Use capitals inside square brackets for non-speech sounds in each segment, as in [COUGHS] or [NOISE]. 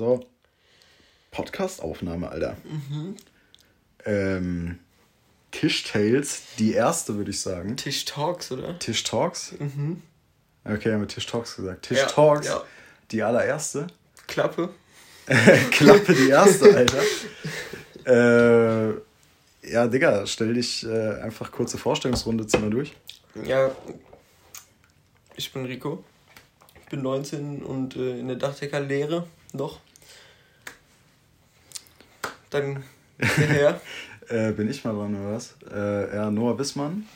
So. Podcast-Aufnahme, Alter. Mhm. Ähm, Tisch-Tales, die erste, würde ich sagen. Tisch-Talks, oder? Tisch-Talks? Mhm. Okay, haben wir Tisch-Talks gesagt. Tisch-Talks, ja, ja. die allererste. Klappe. [LAUGHS] Klappe, die erste, Alter. äh, ja, Digga, stell dich äh, einfach kurze Vorstellungsrunde, zieh mal durch. Ja, ich bin Rico. Ich bin 19 und äh, in der Dachdeckerlehre noch. Dann her. [LAUGHS] äh, bin ich mal dran, oder was? Äh, ja, Noah Wissmann.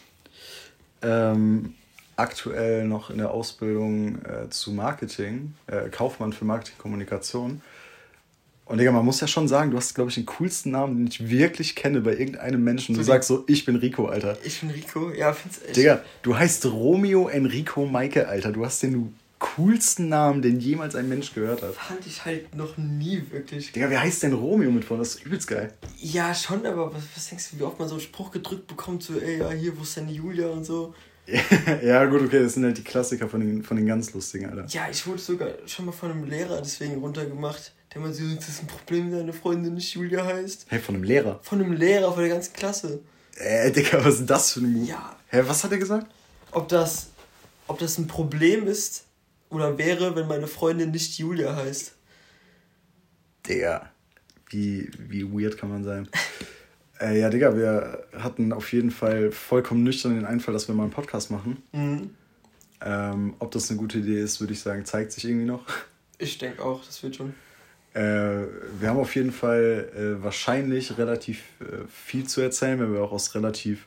Ähm, aktuell noch in der Ausbildung äh, zu Marketing, äh, Kaufmann für Marketingkommunikation. Und Digga, man muss ja schon sagen, du hast, glaube ich, den coolsten Namen, den ich wirklich kenne bei irgendeinem Menschen. Du so sagst so, ich bin Rico, Alter. Ich bin Rico, ja, find's echt. Digga, du heißt Romeo Enrico Maike, Alter. Du hast den coolsten Namen, den jemals ein Mensch gehört hat. Fand ich halt noch nie wirklich. Digga, wie heißt denn Romeo mit vorne? Das ist übelst geil. Ja, schon, aber was, was denkst du, wie oft man so einen Spruch gedrückt bekommt, so, ey, ja, hier, wo ist denn Julia und so. [LAUGHS] ja, gut, okay, das sind halt die Klassiker von den, von den ganz lustigen, Alter. Ja, ich wurde sogar schon mal von einem Lehrer deswegen runtergemacht. Der meinte, das ist ein Problem, wenn deine Freundin nicht Julia heißt. Hä, hey, von einem Lehrer? Von einem Lehrer, von der ganzen Klasse. Äh, Digga, was ist denn das für ein Move? Ja. Hä, was hat er gesagt? Ob das, ob das ein Problem ist oder wäre, wenn meine Freundin nicht Julia heißt. Digga, wie, wie weird kann man sein? [LAUGHS] Äh, ja, Digga, wir hatten auf jeden Fall vollkommen nüchtern den Einfall, dass wir mal einen Podcast machen. Mhm. Ähm, ob das eine gute Idee ist, würde ich sagen, zeigt sich irgendwie noch. Ich denke auch, das wird schon. Äh, wir haben auf jeden Fall äh, wahrscheinlich relativ äh, viel zu erzählen, wenn wir auch aus relativ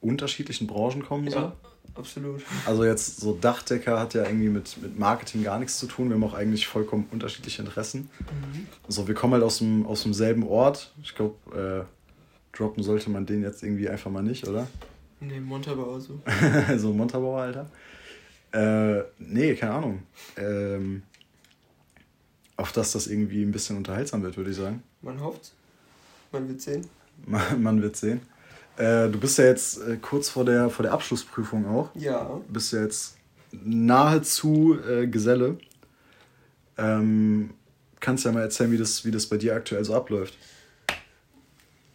unterschiedlichen Branchen kommen. Ja, so. Absolut. Also jetzt so Dachdecker hat ja irgendwie mit, mit Marketing gar nichts zu tun. Wir haben auch eigentlich vollkommen unterschiedliche Interessen. Mhm. So, wir kommen halt aus, dem, aus demselben Ort. Ich glaube, äh, droppen sollte man den jetzt irgendwie einfach mal nicht, oder? Nee, Montabaur so. [LAUGHS] so Montabaur, Alter. Äh, nee, keine Ahnung. Ähm, auf dass das irgendwie ein bisschen unterhaltsam wird, würde ich sagen. Man hofft. Man wird sehen. Man, [LAUGHS] man wird sehen. Äh, du bist ja jetzt äh, kurz vor der, vor der Abschlussprüfung auch. Ja. Du bist ja jetzt nahezu äh, Geselle. Ähm, kannst ja mal erzählen, wie das, wie das bei dir aktuell so abläuft.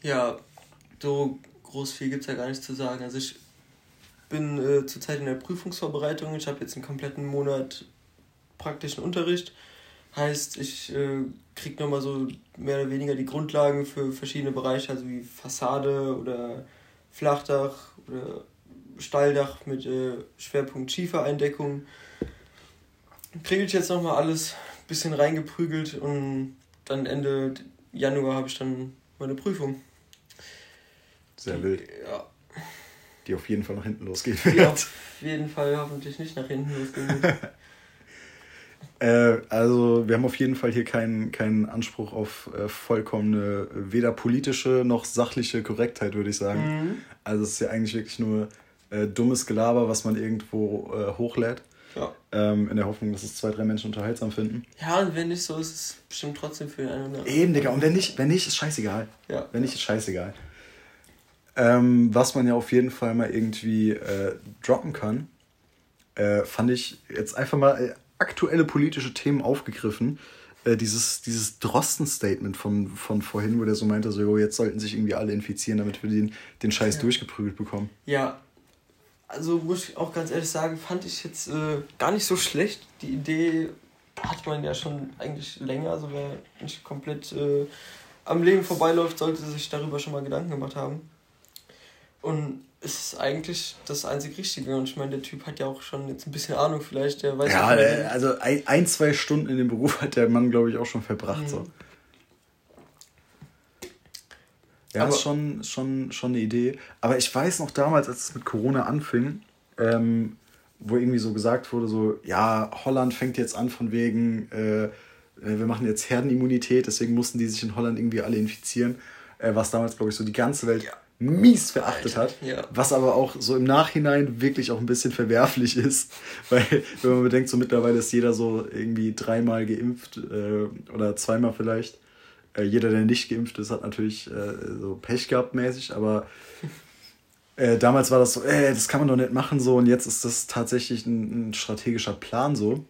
Ja, so groß viel gibt es ja gar nicht zu sagen. Also ich bin äh, zurzeit in der Prüfungsvorbereitung. Ich habe jetzt einen kompletten Monat praktischen Unterricht. Heißt, ich äh, kriege nochmal so mehr oder weniger die Grundlagen für verschiedene Bereiche, also wie Fassade oder Flachdach oder Stalldach mit äh, Schwerpunkt Schiefereindeckung. Kriege ich jetzt nochmal alles ein bisschen reingeprügelt und dann Ende Januar habe ich dann meine Prüfung. Sehr die, wild. Ja. Die auf jeden Fall nach hinten losgehen wird. Die auf jeden Fall hoffentlich nicht nach hinten losgehen [LAUGHS] wird. Äh, also, wir haben auf jeden Fall hier keinen, keinen Anspruch auf äh, vollkommene, weder politische noch sachliche Korrektheit, würde ich sagen. Mhm. Also, es ist ja eigentlich wirklich nur äh, dummes Gelaber, was man irgendwo äh, hochlädt. Ja. Ähm, in der Hoffnung, dass es zwei, drei Menschen unterhaltsam finden. Ja, und wenn nicht so, ist es bestimmt trotzdem für den einen oder anderen. Eben, Digga. Und wenn nicht, wenn nicht, ist scheißegal. Ja. Wenn nicht, ist scheißegal. Ähm, was man ja auf jeden Fall mal irgendwie äh, droppen kann, äh, fand ich jetzt einfach mal aktuelle politische Themen aufgegriffen. Äh, dieses dieses Drosten-Statement von, von vorhin, wo der so meinte, so, jo, jetzt sollten sich irgendwie alle infizieren, damit wir den, den Scheiß ja. durchgeprügelt bekommen. Ja, also muss ich auch ganz ehrlich sagen, fand ich jetzt äh, gar nicht so schlecht. Die Idee hat man ja schon eigentlich länger, also wer nicht komplett äh, am Leben vorbeiläuft, sollte sich darüber schon mal Gedanken gemacht haben. Und ist eigentlich das einzig Richtige. Und ich meine, der Typ hat ja auch schon jetzt ein bisschen Ahnung vielleicht. Der weiß ja, der, also ein, ein, zwei Stunden in dem Beruf hat der Mann, glaube ich, auch schon verbracht. Mhm. So. Ja, aber, ist schon, schon, schon eine Idee. Aber ich weiß noch damals, als es mit Corona anfing, ähm, wo irgendwie so gesagt wurde, so, ja, Holland fängt jetzt an von wegen, äh, äh wir machen jetzt Herdenimmunität, deswegen mussten die sich in Holland irgendwie alle infizieren. Äh, was damals, glaube ich, so die ganze Welt ja mies verachtet hat. Ja. Was aber auch so im Nachhinein wirklich auch ein bisschen verwerflich ist. [LAUGHS] Weil, wenn man bedenkt, so mittlerweile ist jeder so irgendwie dreimal geimpft äh, oder zweimal vielleicht. Äh, jeder, der nicht geimpft ist, hat natürlich äh, so Pech gehabt mäßig, aber äh, damals war das so, ey, äh, das kann man doch nicht machen so und jetzt ist das tatsächlich ein, ein strategischer Plan so.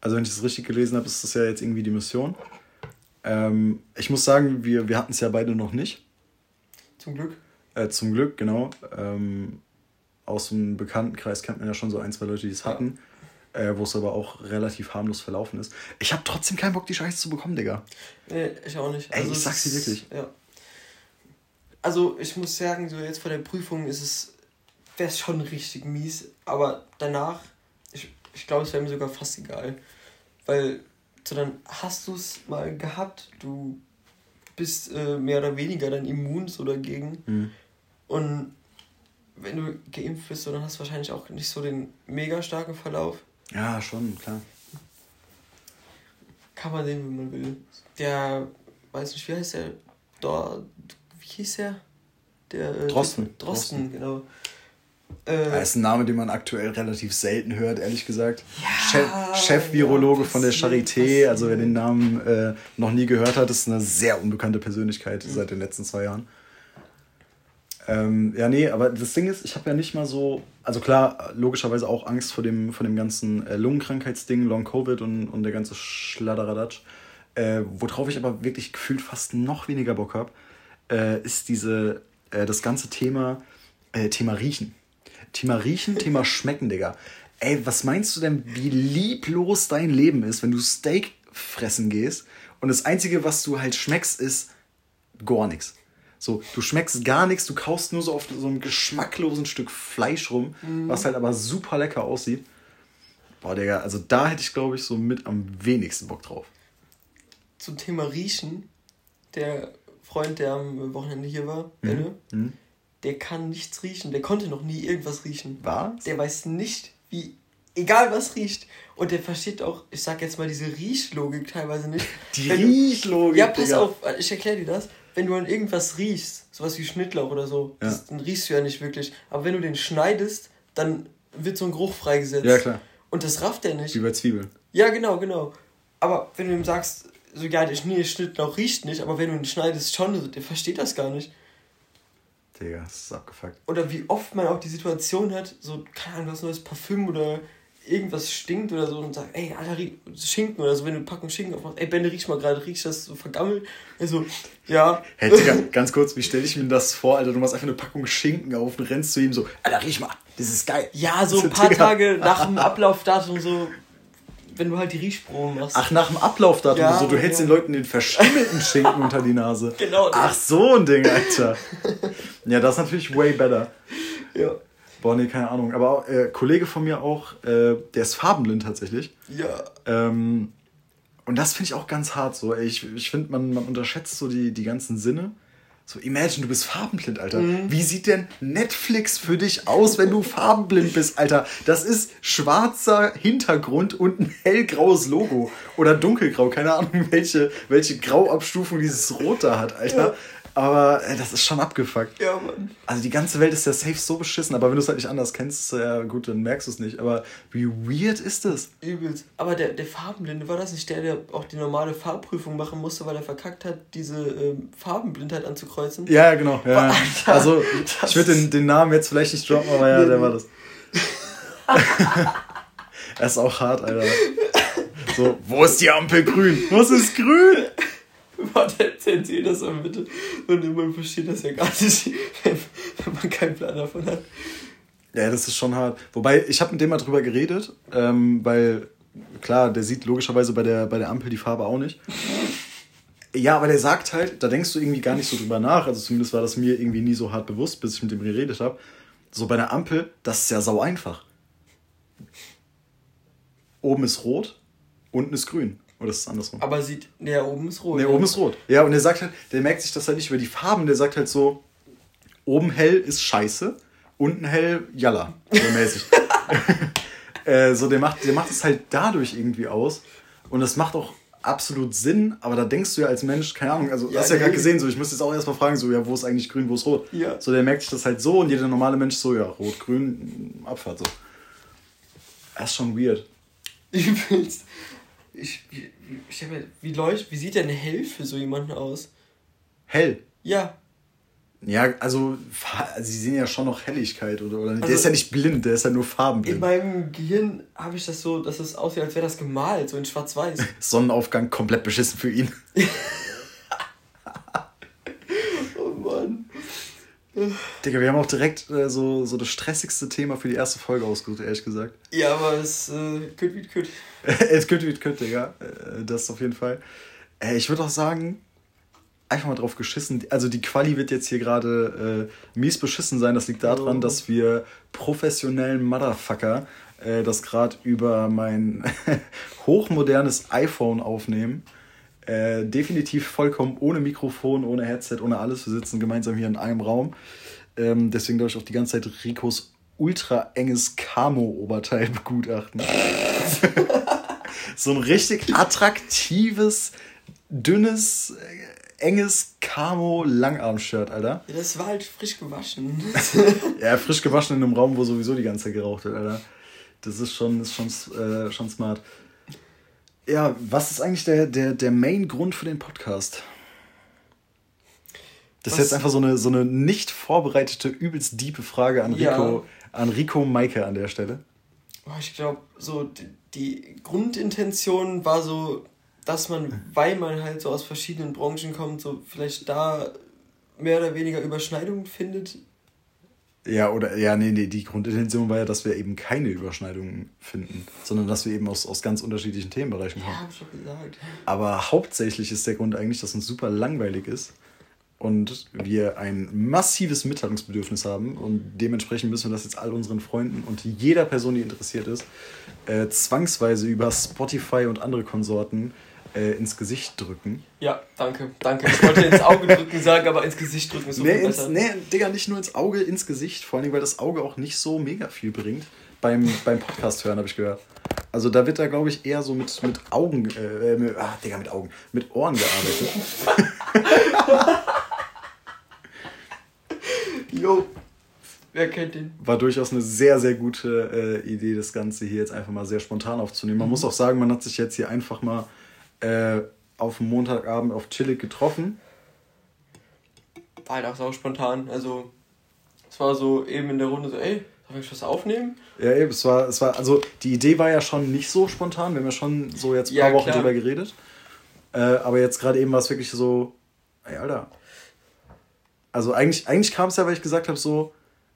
Also wenn ich das richtig gelesen habe, ist das ja jetzt irgendwie die Mission. Ähm, ich muss sagen, wir, wir hatten es ja beide noch nicht. Zum Glück. Äh, zum Glück, genau. Ähm, aus dem Bekanntenkreis kennt man ja schon so ein, zwei Leute, die es ja. hatten. Äh, wo es aber auch relativ harmlos verlaufen ist. Ich habe trotzdem keinen Bock, die Scheiße zu bekommen, Digga. Nee, ich auch nicht. Ey, also ich sag's dir wirklich. Ja. Also ich muss sagen, so jetzt vor der Prüfung ist es, wäre es schon richtig mies, aber danach, ich, ich glaube, es wäre mir sogar fast egal. Weil so dann hast du es mal gehabt, du bist äh, mehr oder weniger dann immun so dagegen. Mhm. Und wenn du geimpft bist, so, dann hast du wahrscheinlich auch nicht so den mega starken Verlauf. Ja, schon, klar. Kann man sehen, wie man will. Der, weiß nicht, wie heißt der? Dor, wie hieß der? Der äh, Drosten. Drosten. Drosten, genau. Äh, das ist ein Name, den man aktuell relativ selten hört, ehrlich gesagt. Ja, Chef-Virologe ja, von der Charité, also wer den Namen äh, noch nie gehört hat, ist eine sehr unbekannte Persönlichkeit mhm. seit den letzten zwei Jahren. Ähm, ja, nee, aber das Ding ist, ich habe ja nicht mal so, also klar, logischerweise auch Angst vor dem, vor dem ganzen äh, Lungenkrankheitsding, Long-Covid und, und der ganze Schladderadatsch. Äh, worauf ich aber wirklich gefühlt fast noch weniger Bock habe, äh, ist diese, äh, das ganze Thema, äh, Thema Riechen. Thema Riechen, Thema Schmecken, Digga. Ey, was meinst du denn, wie lieblos dein Leben ist, wenn du Steak fressen gehst und das Einzige, was du halt schmeckst, ist gar nichts. So, du schmeckst gar nichts, du kaust nur so auf so einem geschmacklosen Stück Fleisch rum, mhm. was halt aber super lecker aussieht. Boah, Digga, also da hätte ich, glaube ich, so mit am wenigsten Bock drauf. Zum Thema Riechen, der Freund, der am Wochenende hier war, mhm. Benne, mhm. Der kann nichts riechen. Der konnte noch nie irgendwas riechen. Was? Der weiß nicht, wie, egal was riecht. Und der versteht auch, ich sag jetzt mal, diese Riechlogik teilweise nicht. [LAUGHS] Die Riechlogik? Ja, pass Digga. auf, ich erkläre dir das wenn du an irgendwas riechst, sowas wie Schnittlauch oder so, ja. das, dann riechst du ja nicht wirklich. Aber wenn du den schneidest, dann wird so ein Geruch freigesetzt. Ja, klar. Und das rafft er nicht. Wie bei Zwiebeln. Ja, genau, genau. Aber wenn du ihm sagst, so, ja, der Schnittlauch riecht nicht, aber wenn du ihn schneidest schon, der versteht das gar nicht. Digga, das ist abgefuckt. Oder wie oft man auch die Situation hat, so, keine Ahnung, was neues Parfüm oder irgendwas stinkt oder so und sagt, ey, Alter, Schinken oder so, wenn du eine Packung Schinken aufmachst, ey, Benne, riech mal gerade, riechst das so vergammelt? Also, ja. Hey, Digga, ganz kurz, wie stelle ich mir das vor, Alter, du machst einfach eine Packung Schinken auf und rennst zu ihm so, Alter, riech mal, das ist geil. Ja, so [LAUGHS] ein paar Digga. Tage nach dem Ablaufdatum so, wenn du halt die Riechprobe machst. Ach, nach dem Ablaufdatum, ja, so, du hältst ja. den Leuten den verschimmelten Schinken unter die Nase. [LAUGHS] Genau. Ach, so ein Ding, Alter. [LAUGHS] Ja, das ist natürlich way better. Ja. Boah, nee, keine Ahnung. Aber äh, Kollege von mir auch, äh, der ist farbenblind tatsächlich. Ja. Ähm, und das finde ich auch ganz hart so. Ey, ich ich finde, man, man unterschätzt so die, die ganzen Sinne. So, imagine, du bist farbenblind, Alter. Mhm. Wie sieht denn Netflix für dich aus, wenn du farbenblind bist, Alter? Das ist schwarzer Hintergrund und ein hellgraues Logo. Oder dunkelgrau, keine Ahnung, [LAUGHS] welche, welche Grauabstufung dieses Rot da hat, Alter. Aber äh, das ist schon abgefuckt. Ja, Mann. Also die ganze Welt ist ja safe so beschissen, aber wenn du es halt nicht anders kennst, ja gut, dann merkst du es nicht. Aber wie weird ist das? Übelst. Aber der, der Farbenblinde, war das nicht der, der auch die normale Farbprüfung machen musste, weil er verkackt hat, diese ähm, Farbenblindheit anzukreuzen? Ja, genau. Ja. Alter, also ich würde den, den Namen jetzt vielleicht nicht droppen, aber ja, der war das. [LAUGHS] er ist auch hart, Alter. So, wo ist die Ampel grün? Was ist grün? [LAUGHS] Warte, zensier das mal bitte. Und man versteht das ja gar nicht, [LAUGHS] wenn, man keinen Plan davon hat. Ja, das ist schon hart. Wobei, ich habe mit dem mal drüber geredet, ähm, weil, klar, der sieht logischerweise bei der, bei der Ampel die Farbe auch nicht. [LAUGHS] Ja, aber der sagt halt, da denkst du irgendwie gar nicht so drüber nach. Also zumindest war das mir irgendwie nie so hart bewusst, bis ich mit dem geredet habe. So bei der Ampel, das ist ja sau einfach. Oben ist rot, unten ist grün. Oder ist es andersrum? Aber sieht, der oben ist rot. Nee, oben ist rot. Ja, und der sagt halt, der merkt sich das halt nicht über die Farben, der sagt halt so, oben hell ist scheiße, unten hell, jalla, so mäßig. [LAUGHS] [LAUGHS] äh, so, der macht, der macht es halt dadurch irgendwie aus. Und das macht auch absolut Sinn, aber da denkst du ja als Mensch, keine Ahnung, also ja, hast ja gerade gesehen, so ich müsste jetzt auch erstmal fragen, so ja, wo ist eigentlich grün, wo ist rot? Ja. So, der merkt sich das halt so und jeder normale Mensch so, ja, rot, grün, Abfahrt so. Das ist schon weird. Übelst ich, ich, ich mir, wie, leucht, wie sieht denn hell für so jemanden aus? Hell? Ja. Ja, also sie sehen ja schon noch Helligkeit, oder? oder? Also, der ist ja nicht blind, der ist ja nur farbenblind. In meinem Gehirn habe ich das so, dass es aussieht, als wäre das gemalt, so in schwarz-weiß. [LAUGHS] Sonnenaufgang komplett beschissen für ihn. [LAUGHS] oh Mann. Digga, wir haben auch direkt äh, so, so das stressigste Thema für die erste Folge ausgesucht, ehrlich gesagt. Ja, aber es äh, könnte wie könnte. [LAUGHS] es könnte wie könnte, Digga. Äh, das auf jeden Fall. Äh, ich würde auch sagen, einfach mal drauf geschissen. Also die Quali wird jetzt hier gerade äh, mies beschissen sein. Das liegt daran, oh. dass wir professionellen Motherfucker äh, das gerade über mein [LAUGHS] hochmodernes iPhone aufnehmen. Äh, definitiv vollkommen ohne Mikrofon, ohne Headset, ohne alles. Wir sitzen gemeinsam hier in einem Raum. Ähm, deswegen darf ich auch die ganze Zeit Ricos ultra enges Camo-Oberteil [LAUGHS] begutachten. so ein richtig attraktives, dünnes, enges Camo-Langarm-Shirt, Alter. Ja, das war halt frisch gewaschen. [LAUGHS] ja, frisch gewaschen in einem Raum, wo sowieso die ganze Zeit geraucht wird, Alter. Das ist schon, ist schon, äh, schon smart. Ja, was ist eigentlich der, der, der Main-Grund für den Podcast? Das was? ist jetzt einfach so eine, so eine nicht vorbereitete, übelst diepe Frage an Rico, ja. an Rico Maike an der Stelle. Oh, ich glaube, so die, die Grundintention war so, dass man, weil man halt so aus verschiedenen Branchen kommt, so vielleicht da mehr oder weniger Überschneidungen findet. Ja, oder ja, nee, nee, die Grundintention war ja, dass wir eben keine Überschneidungen finden, sondern dass wir eben aus, aus ganz unterschiedlichen Themenbereichen kommen. Ja, hab ich schon gesagt. Aber hauptsächlich ist der Grund eigentlich, dass uns super langweilig ist und wir ein massives Mitteilungsbedürfnis haben und dementsprechend müssen wir das jetzt all unseren Freunden und jeder Person, die interessiert ist, äh, zwangsweise über Spotify und andere Konsorten äh, ins Gesicht drücken. Ja, danke, danke. Ich wollte ins Auge drücken sagen, aber ins Gesicht drücken ist so nee, viel besser. nee, Digga, nicht nur ins Auge, ins Gesicht. Vor allem, weil das Auge auch nicht so mega viel bringt. Beim, beim Podcast hören, habe ich gehört. Also da wird da, glaube ich, eher so mit, mit Augen, äh, mit, ah, Digga, mit Augen, mit Ohren gearbeitet. [LAUGHS] Jo, Wer kennt ihn? War durchaus eine sehr, sehr gute äh, Idee, das Ganze hier jetzt einfach mal sehr spontan aufzunehmen. Man mhm. muss auch sagen, man hat sich jetzt hier einfach mal äh, auf dem Montagabend auf Chillig getroffen. War halt auch so spontan. Also, es war so eben in der Runde so, ey, soll ich was aufnehmen? Ja, eben, es war, es war, also die Idee war ja schon nicht so spontan. Wir haben ja schon so jetzt ein paar ja, Wochen drüber geredet. Äh, aber jetzt gerade eben war es wirklich so, ey, Alter. Also eigentlich, eigentlich kam es ja, weil ich gesagt habe, so,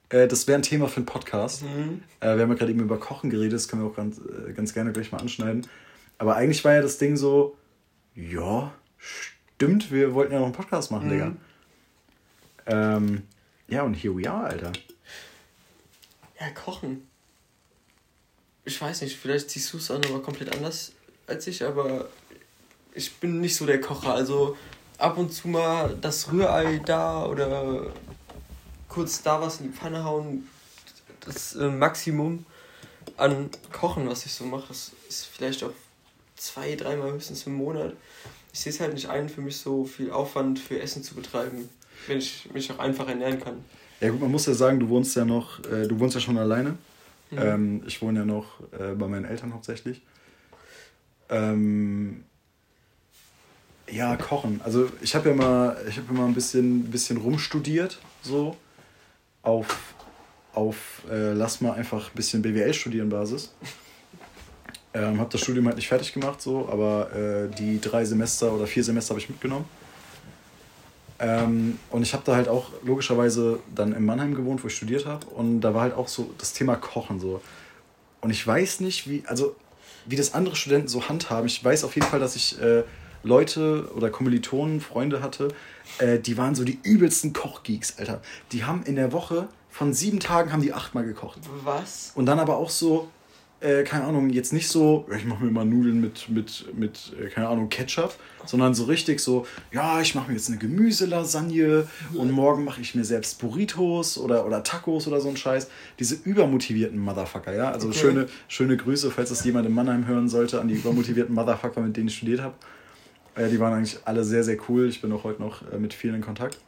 äh, das wäre ein Thema für einen Podcast. Mhm. Äh, wir haben ja gerade eben über Kochen geredet, das können wir auch ganz, äh, ganz gerne gleich mal anschneiden. Aber eigentlich war ja das Ding so, ja, stimmt, wir wollten ja noch einen Podcast machen, mhm. Digga. Ähm, ja, und here we are, Alter. Ja, kochen. Ich weiß nicht, vielleicht siehst du es auch nochmal komplett anders als ich, aber ich bin nicht so der Kocher. Also ab und zu mal das Rührei da oder kurz da was in die Pfanne hauen, das äh, Maximum an Kochen, was ich so mache, das ist vielleicht auch zwei, dreimal höchstens im Monat. Ich sehe es halt nicht ein, für mich so viel Aufwand für Essen zu betreiben, wenn ich mich auch einfach ernähren kann. Ja gut, man muss ja sagen, du wohnst ja noch, äh, du wohnst ja schon alleine. Mhm. Ähm, ich wohne ja noch äh, bei meinen Eltern hauptsächlich. Ähm, ja, kochen. Also ich habe ja mal, ich habe ja mal ein bisschen, bisschen rumstudiert, so auf, auf äh, lass mal einfach ein bisschen BWL studieren Basis. Ähm, habe das Studium halt nicht fertig gemacht, so, aber äh, die drei Semester oder vier Semester habe ich mitgenommen. Ähm, und ich habe da halt auch logischerweise dann in Mannheim gewohnt, wo ich studiert habe. Und da war halt auch so das Thema Kochen so. Und ich weiß nicht, wie, also wie das andere Studenten so handhaben. Ich weiß auf jeden Fall, dass ich äh, Leute oder Kommilitonen, Freunde hatte, äh, die waren so die übelsten Kochgeeks, Alter. Die haben in der Woche von sieben Tagen haben die achtmal gekocht. Was? Und dann aber auch so, äh, keine Ahnung, jetzt nicht so, ich mache mir mal Nudeln mit, mit, mit äh, keine Ahnung, Ketchup, sondern so richtig so, ja, ich mache mir jetzt eine Gemüselasagne und morgen mache ich mir selbst Burritos oder, oder Tacos oder so ein Scheiß. Diese übermotivierten Motherfucker, ja. Also okay. schöne, schöne Grüße, falls das jemand in Mannheim hören sollte, an die übermotivierten Motherfucker, mit denen ich studiert habe. Äh, die waren eigentlich alle sehr, sehr cool. Ich bin auch heute noch äh, mit vielen in Kontakt.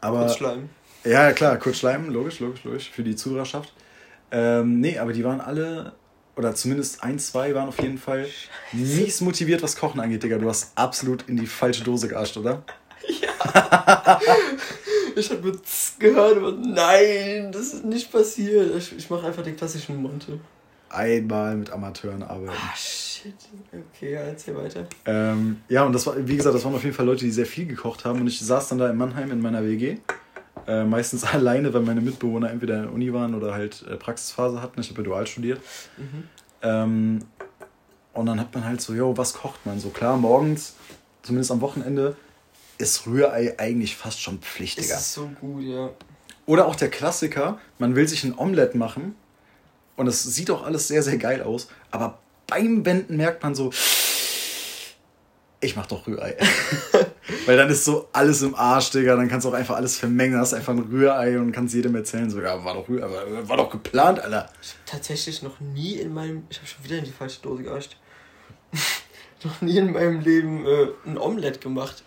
Aber, kurz schleimen. Ja, klar, kurz schleimen, logisch, logisch, logisch, für die Zuhörerschaft. Ähm, nee, aber die waren alle, oder zumindest ein, zwei waren auf jeden Fall mies motiviert, was Kochen angeht, Digga. Du hast absolut in die falsche Dose geascht, oder? Ja. [LAUGHS] Ich habe gehört, aber nein, das ist nicht passiert. Ich, ich mache einfach den klassischen Monte. Einmal mit Amateuren arbeiten. Ah, shit. Okay, ja, erzähl weiter. Ähm, ja, und das war, wie gesagt, das waren auf jeden Fall Leute, die sehr viel gekocht haben. Und ich saß dann da in Mannheim in meiner WG. Äh, meistens [LAUGHS] alleine, weil meine Mitbewohner entweder in der Uni waren oder halt äh, Praxisphase hatten. Ich habe ja dual studiert. Mhm. Ähm, und dann hat man halt so, yo, was kocht man? So klar, morgens, zumindest am Wochenende, ist Rührei eigentlich fast schon pflichtiger. Das ist so gut, ja. Oder auch der Klassiker, man will sich ein Omelett machen und es sieht auch alles sehr, sehr geil aus, aber beim Wenden merkt man so, ich mach doch Rührei. [LAUGHS] Weil dann ist so alles im Arsch, Digga. Dann kannst du auch einfach alles vermengen. Hast einfach ein Rührei und kannst jedem erzählen, so, ja, war doch Rührei, war doch geplant, Alter. Ich hab tatsächlich noch nie in meinem, ich habe schon wieder in die falsche Dose geascht. [LAUGHS] noch nie in meinem Leben äh, ein Omelett gemacht.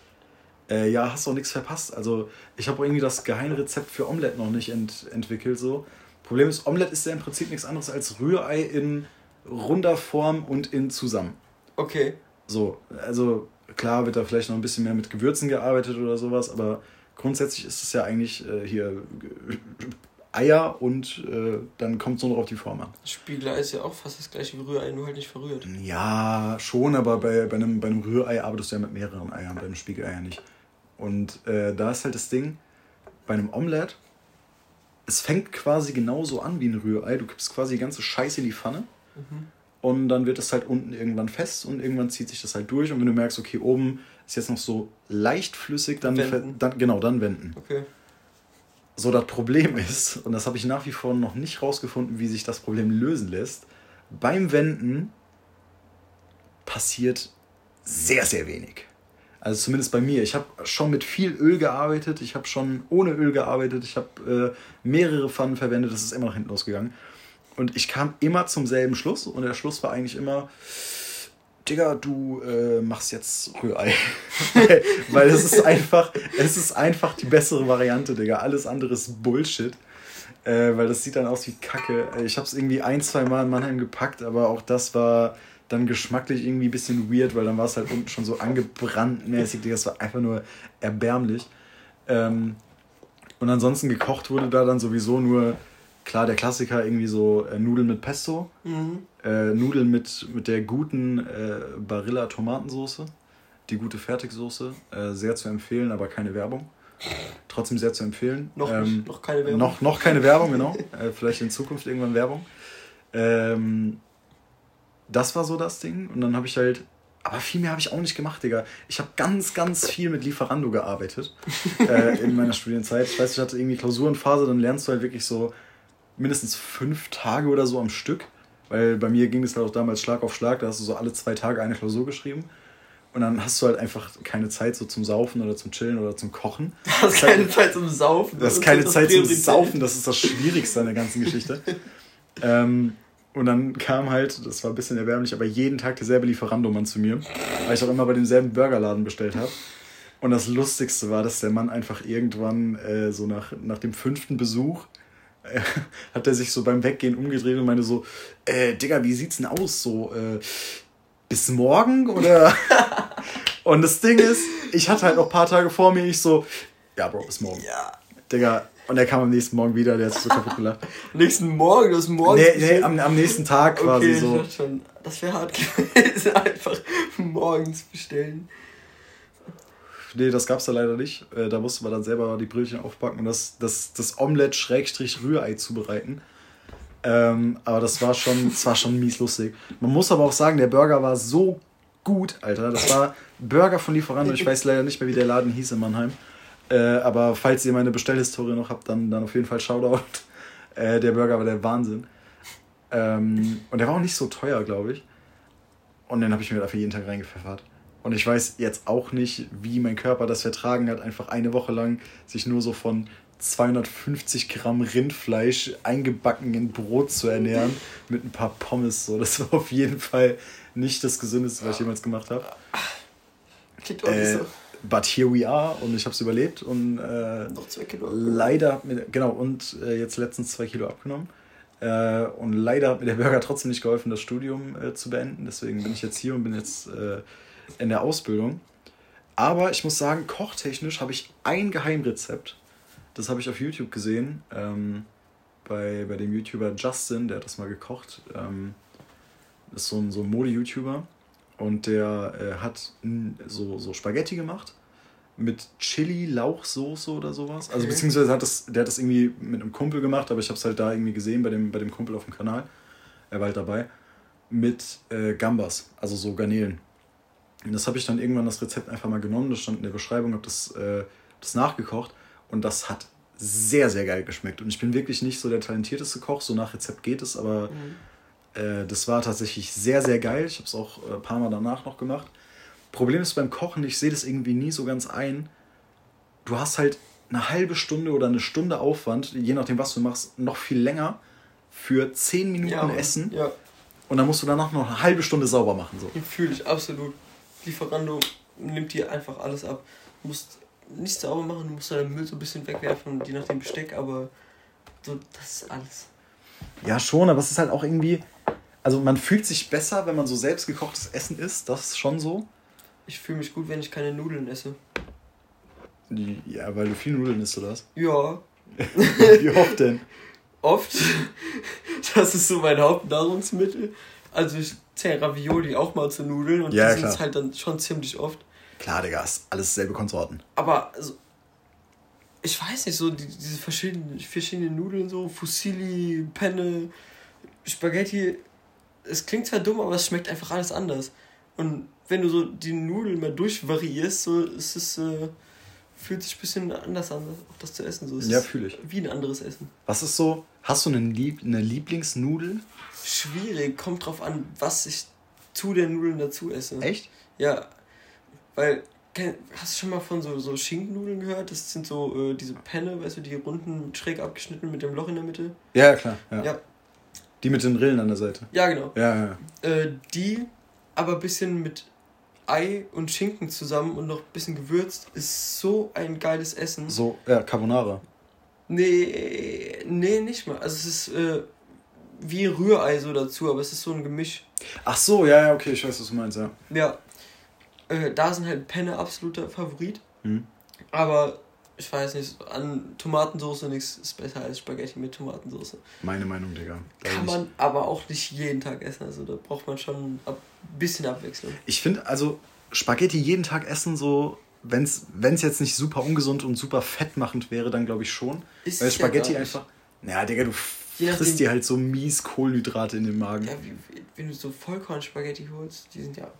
Äh, ja, hast doch nichts verpasst. Also, ich habe irgendwie das Geheimrezept für Omelett noch nicht ent entwickelt, so. Problem ist, Omelett ist ja im Prinzip nichts anderes als Rührei in runder Form und in zusammen. Okay. So, also klar wird da vielleicht noch ein bisschen mehr mit Gewürzen gearbeitet oder sowas, aber grundsätzlich ist es ja eigentlich äh, hier [LAUGHS] Eier und äh, dann kommt es nur noch auf die Form an. Spiegelei ist ja auch fast das gleiche wie Rührei, nur halt nicht verrührt. Ja, schon, aber bei, bei, einem, bei einem Rührei arbeitest du ja mit mehreren Eiern, bei einem Spiegelei ja nicht. Und äh, da ist halt das Ding, bei einem Omelett, es fängt quasi genauso an wie ein Rührei. Du kippst quasi die ganze Scheiße in die Pfanne. Mhm und dann wird es halt unten irgendwann fest und irgendwann zieht sich das halt durch und wenn du merkst, okay, oben ist jetzt noch so leicht flüssig, dann, dann genau, dann wenden. Okay. So, das Problem [LAUGHS] ist, und das habe ich nach wie vor noch nicht rausgefunden, wie sich das Problem lösen lässt, beim Wenden passiert sehr, sehr wenig. Also zumindest bei mir. Ich habe schon mit viel Öl gearbeitet, ich habe schon ohne Öl gearbeitet, ich habe äh, mehrere Pfannen verwendet, das ist immer nach hinten losgegangen. Und ich kam immer zum selben Schluss und der Schluss war eigentlich immer, Digga, du äh, machst jetzt Rührei. [LAUGHS] Weil es ist einfach, es ist einfach die bessere Variante, Digga. Alles andere ist Bullshit. Äh, weil das sieht dann aus wie Kacke. Ich habe es irgendwie ein, zwei Mal in Mannheim gepackt, aber auch das war dann geschmacklich irgendwie ein bisschen weird, weil dann war es halt unten schon so angebrannt mäßig. Das war einfach nur erbärmlich. Ähm, und ansonsten gekocht wurde da dann sowieso nur klar, der Klassiker irgendwie so äh, Nudeln mit Pesto, mhm. äh, Nudeln mit, mit der guten äh, Barilla Tomatensoße, die gute Fertigsoße, äh, sehr zu empfehlen, aber keine Werbung. Trotzdem sehr zu empfehlen. Noch, ähm, nicht, noch keine Werbung. Noch, noch keine Werbung, genau. [LAUGHS] Äh, vielleicht in Zukunft irgendwann Werbung. Ähm, das war so das Ding. Und dann habe ich halt aber viel mehr habe ich auch nicht gemacht, Digga. Ich habe ganz, ganz viel mit Lieferando gearbeitet [LAUGHS] äh, in meiner Studienzeit. Ich weiß, ich hatte irgendwie Klausurenphase, dann lernst du halt wirklich so mindestens fünf Tage oder so am Stück. Weil bei mir ging es halt auch damals Schlag auf Schlag, da hast du so alle zwei Tage eine Klausur geschrieben. Und dann hast du halt einfach keine Zeit so zum Saufen oder zum Chillen oder zum Kochen. [LAUGHS] Du hast keine Zeit zum Saufen. Du hast keine Zeit zum Saufen, das ist das Schwierigste an der ganzen Geschichte. [LAUGHS] ähm, und dann kam halt, das war ein bisschen erbärmlich, aber jeden Tag derselbe Lieferandomann zu mir, weil ich auch immer bei demselben Burgerladen bestellt habe. Und das Lustigste war, dass der Mann einfach irgendwann äh, so nach, nach dem fünften Besuch [LAUGHS] hat er sich so beim Weggehen umgedreht und meinte so, äh, Digga, wie sieht's denn aus? So, äh, bis morgen oder? [LAUGHS] und das Ding ist, ich hatte halt noch ein paar Tage vor mir, ich so, ja, Bro, bis morgen. Ja. Digga, und er kam am nächsten Morgen wieder, der hat sich so kaputt gelacht. [LAUGHS] nächsten Morgen, das morgen. Nee, nee am, am nächsten Tag quasi okay, so. Schon, das wäre hart gewesen, einfach morgens bestellen. Nee, das gab es da leider nicht. Äh, da musste man dann selber die Brötchen aufbacken und das, das, das Omelette-Rührei zubereiten. Ähm, aber das war schon, das war schon mies lustig. Man muss aber auch sagen, der Burger war so gut, Alter. Das war Burger von Lieferando. Ich weiß leider nicht mehr, wie der Laden hieß in Mannheim. Äh, aber falls ihr meine Bestellhistorie noch habt, dann, dann auf jeden Fall Shoutout. [LAUGHS] Äh, der Burger war der Wahnsinn. Ähm, und der war auch nicht so teuer, glaube ich. Und den habe ich mir dafür jeden Tag reingepfeffert. Und ich weiß jetzt auch nicht, wie mein Körper das vertragen hat, einfach eine Woche lang sich nur so von 250 Gramm Rindfleisch eingebacken in Brot zu ernähren mit ein paar Pommes. So, das war auf jeden Fall nicht das Gesündeste, was ich jemals gemacht habe. Klingt auch äh, so. But here we are und ich habe es überlebt und äh, noch zwei Kilo abgenommen. leider hat mir genau und äh, jetzt letztens zwei Kilo abgenommen äh, und leider hat mir der Burger trotzdem nicht geholfen, das Studium äh, zu beenden. Deswegen bin ich jetzt hier und bin jetzt äh, in der Ausbildung. Aber ich muss sagen, kochtechnisch habe ich ein Geheimrezept, Das habe ich auf YouTube gesehen. Ähm, bei, bei dem YouTuber Justin, der hat das mal gekocht. Ähm, das ist so ein, so ein Mode-YouTuber. Und der äh, hat so, so Spaghetti gemacht mit Chili-Lauchsoße oder sowas. Also beziehungsweise hat das, der hat das irgendwie mit einem Kumpel gemacht, aber ich habe es halt da irgendwie gesehen bei dem, bei dem Kumpel auf dem Kanal. Er war halt dabei. Mit äh, Gambas, also so Garnelen. Und das habe ich dann irgendwann das Rezept einfach mal genommen, das stand in der Beschreibung, habe das, äh, das nachgekocht und das hat sehr, sehr geil geschmeckt. Und ich bin wirklich nicht so der talentierteste Koch, so nach Rezept geht es, aber mhm. äh, das war tatsächlich sehr, sehr geil. Ich habe es auch ein äh, paar Mal danach noch gemacht. Problem ist beim Kochen, ich sehe das irgendwie nie so ganz ein. Du hast halt eine halbe Stunde oder eine Stunde Aufwand, je nachdem, was du machst, noch viel länger für 10 Minuten ja, Essen. Ja. Und dann musst du danach noch eine halbe Stunde sauber machen. So. Fühle ich absolut. Lieferando nimmt dir einfach alles ab. Du musst nicht sauber machen, du musst deinen Müll so ein bisschen wegwerfen, je nach dem Besteck, aber so, das ist alles. Ja, schon, aber es ist halt auch irgendwie. Also man fühlt sich besser, wenn man so selbst gekochtes Essen isst, das ist schon so. Ich fühle mich gut, wenn ich keine Nudeln esse. Ja, weil du viel Nudeln isst, oder was? [LAUGHS] Ja. Wie oft denn? [LAUGHS] Oft. [LAUGHS] Das ist so mein Hauptnahrungsmittel. Also ich Ravioli auch mal zu Nudeln und ja, die sind halt dann schon ziemlich oft. Klar, Digga, ist alles selbe Konsorten. Aber also, ich weiß nicht, so die, diese verschiedenen, verschiedenen Nudeln, so Fusilli, Penne, Spaghetti, es klingt zwar dumm, aber es schmeckt einfach alles anders. Und wenn du so die Nudeln mal durchvariierst, so ist es, äh, fühlt sich ein bisschen anders an, auch das zu essen. So. Es ja, fühle ich. Wie ein anderes Essen. Was ist so, hast du eine, Lieb eine Lieblingsnudel? Schwierig, kommt drauf an, was ich zu den Nudeln dazu esse. Echt? Ja, weil, hast du schon mal von so, so Schinkennudeln gehört? Das sind so äh, diese Penne, weißt du, die runden, schräg abgeschnitten mit dem Loch in der Mitte. Ja, klar. Ja. ja. Die mit den Rillen an der Seite. Ja, genau. Ja, ja. Äh, die aber ein bisschen mit Ei und Schinken zusammen und noch ein bisschen gewürzt, ist so ein geiles Essen. So, ja, Carbonara. Nee, nee, nicht mal. Also es ist äh, wie Rührei so dazu, aber es ist so ein Gemisch. Ach so, ja, ja, okay, ich weiß, was du meinst, ja. Ja. Äh, da sind halt Penne absoluter Favorit. Mhm. Aber ich weiß nicht, an Tomatensauce nichts ist besser als Spaghetti mit Tomatensauce. Meine Meinung, Digga. Kann man aber auch nicht jeden Tag essen. Also da braucht man schon ein bisschen Abwechslung. Ich finde, also Spaghetti jeden Tag essen, so, wenn es jetzt nicht super ungesund und super fettmachend wäre, dann glaube ich schon. Ist Weil Spaghetti ja einfach. Naja, Digga, du frisst dir halt so mies Kohlenhydrate in den Magen. Ja, wie, wenn du so Vollkorn-Spaghetti holst, die sind ja.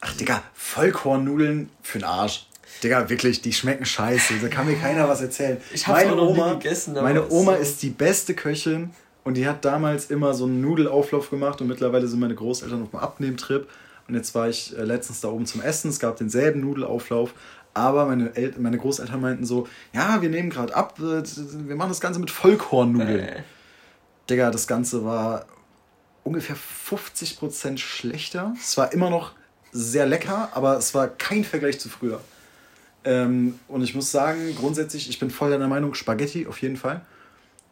Ach, Digga, Vollkornnudeln für den Arsch. Digga, wirklich, die schmecken scheiße. Da kann mir keiner was erzählen. Ich habe meine auch Oma, nie gegessen. Meine Oma so. ist die beste Köchin und die hat damals immer so einen Nudelauflauf gemacht und mittlerweile sind meine Großeltern auf dem Abnehmtrip. Und jetzt war ich äh, letztens da oben zum Essen. Es gab denselben Nudelauflauf. Aber meine, El meine Großeltern meinten so: Ja, wir nehmen gerade ab, äh, wir machen das Ganze mit Vollkornnudeln. Äh. Digga, das Ganze war ungefähr 50% schlechter. Es war immer noch sehr lecker, aber es war kein Vergleich zu früher. Ähm, und ich muss sagen, grundsätzlich, ich bin voll deiner Meinung, Spaghetti auf jeden Fall.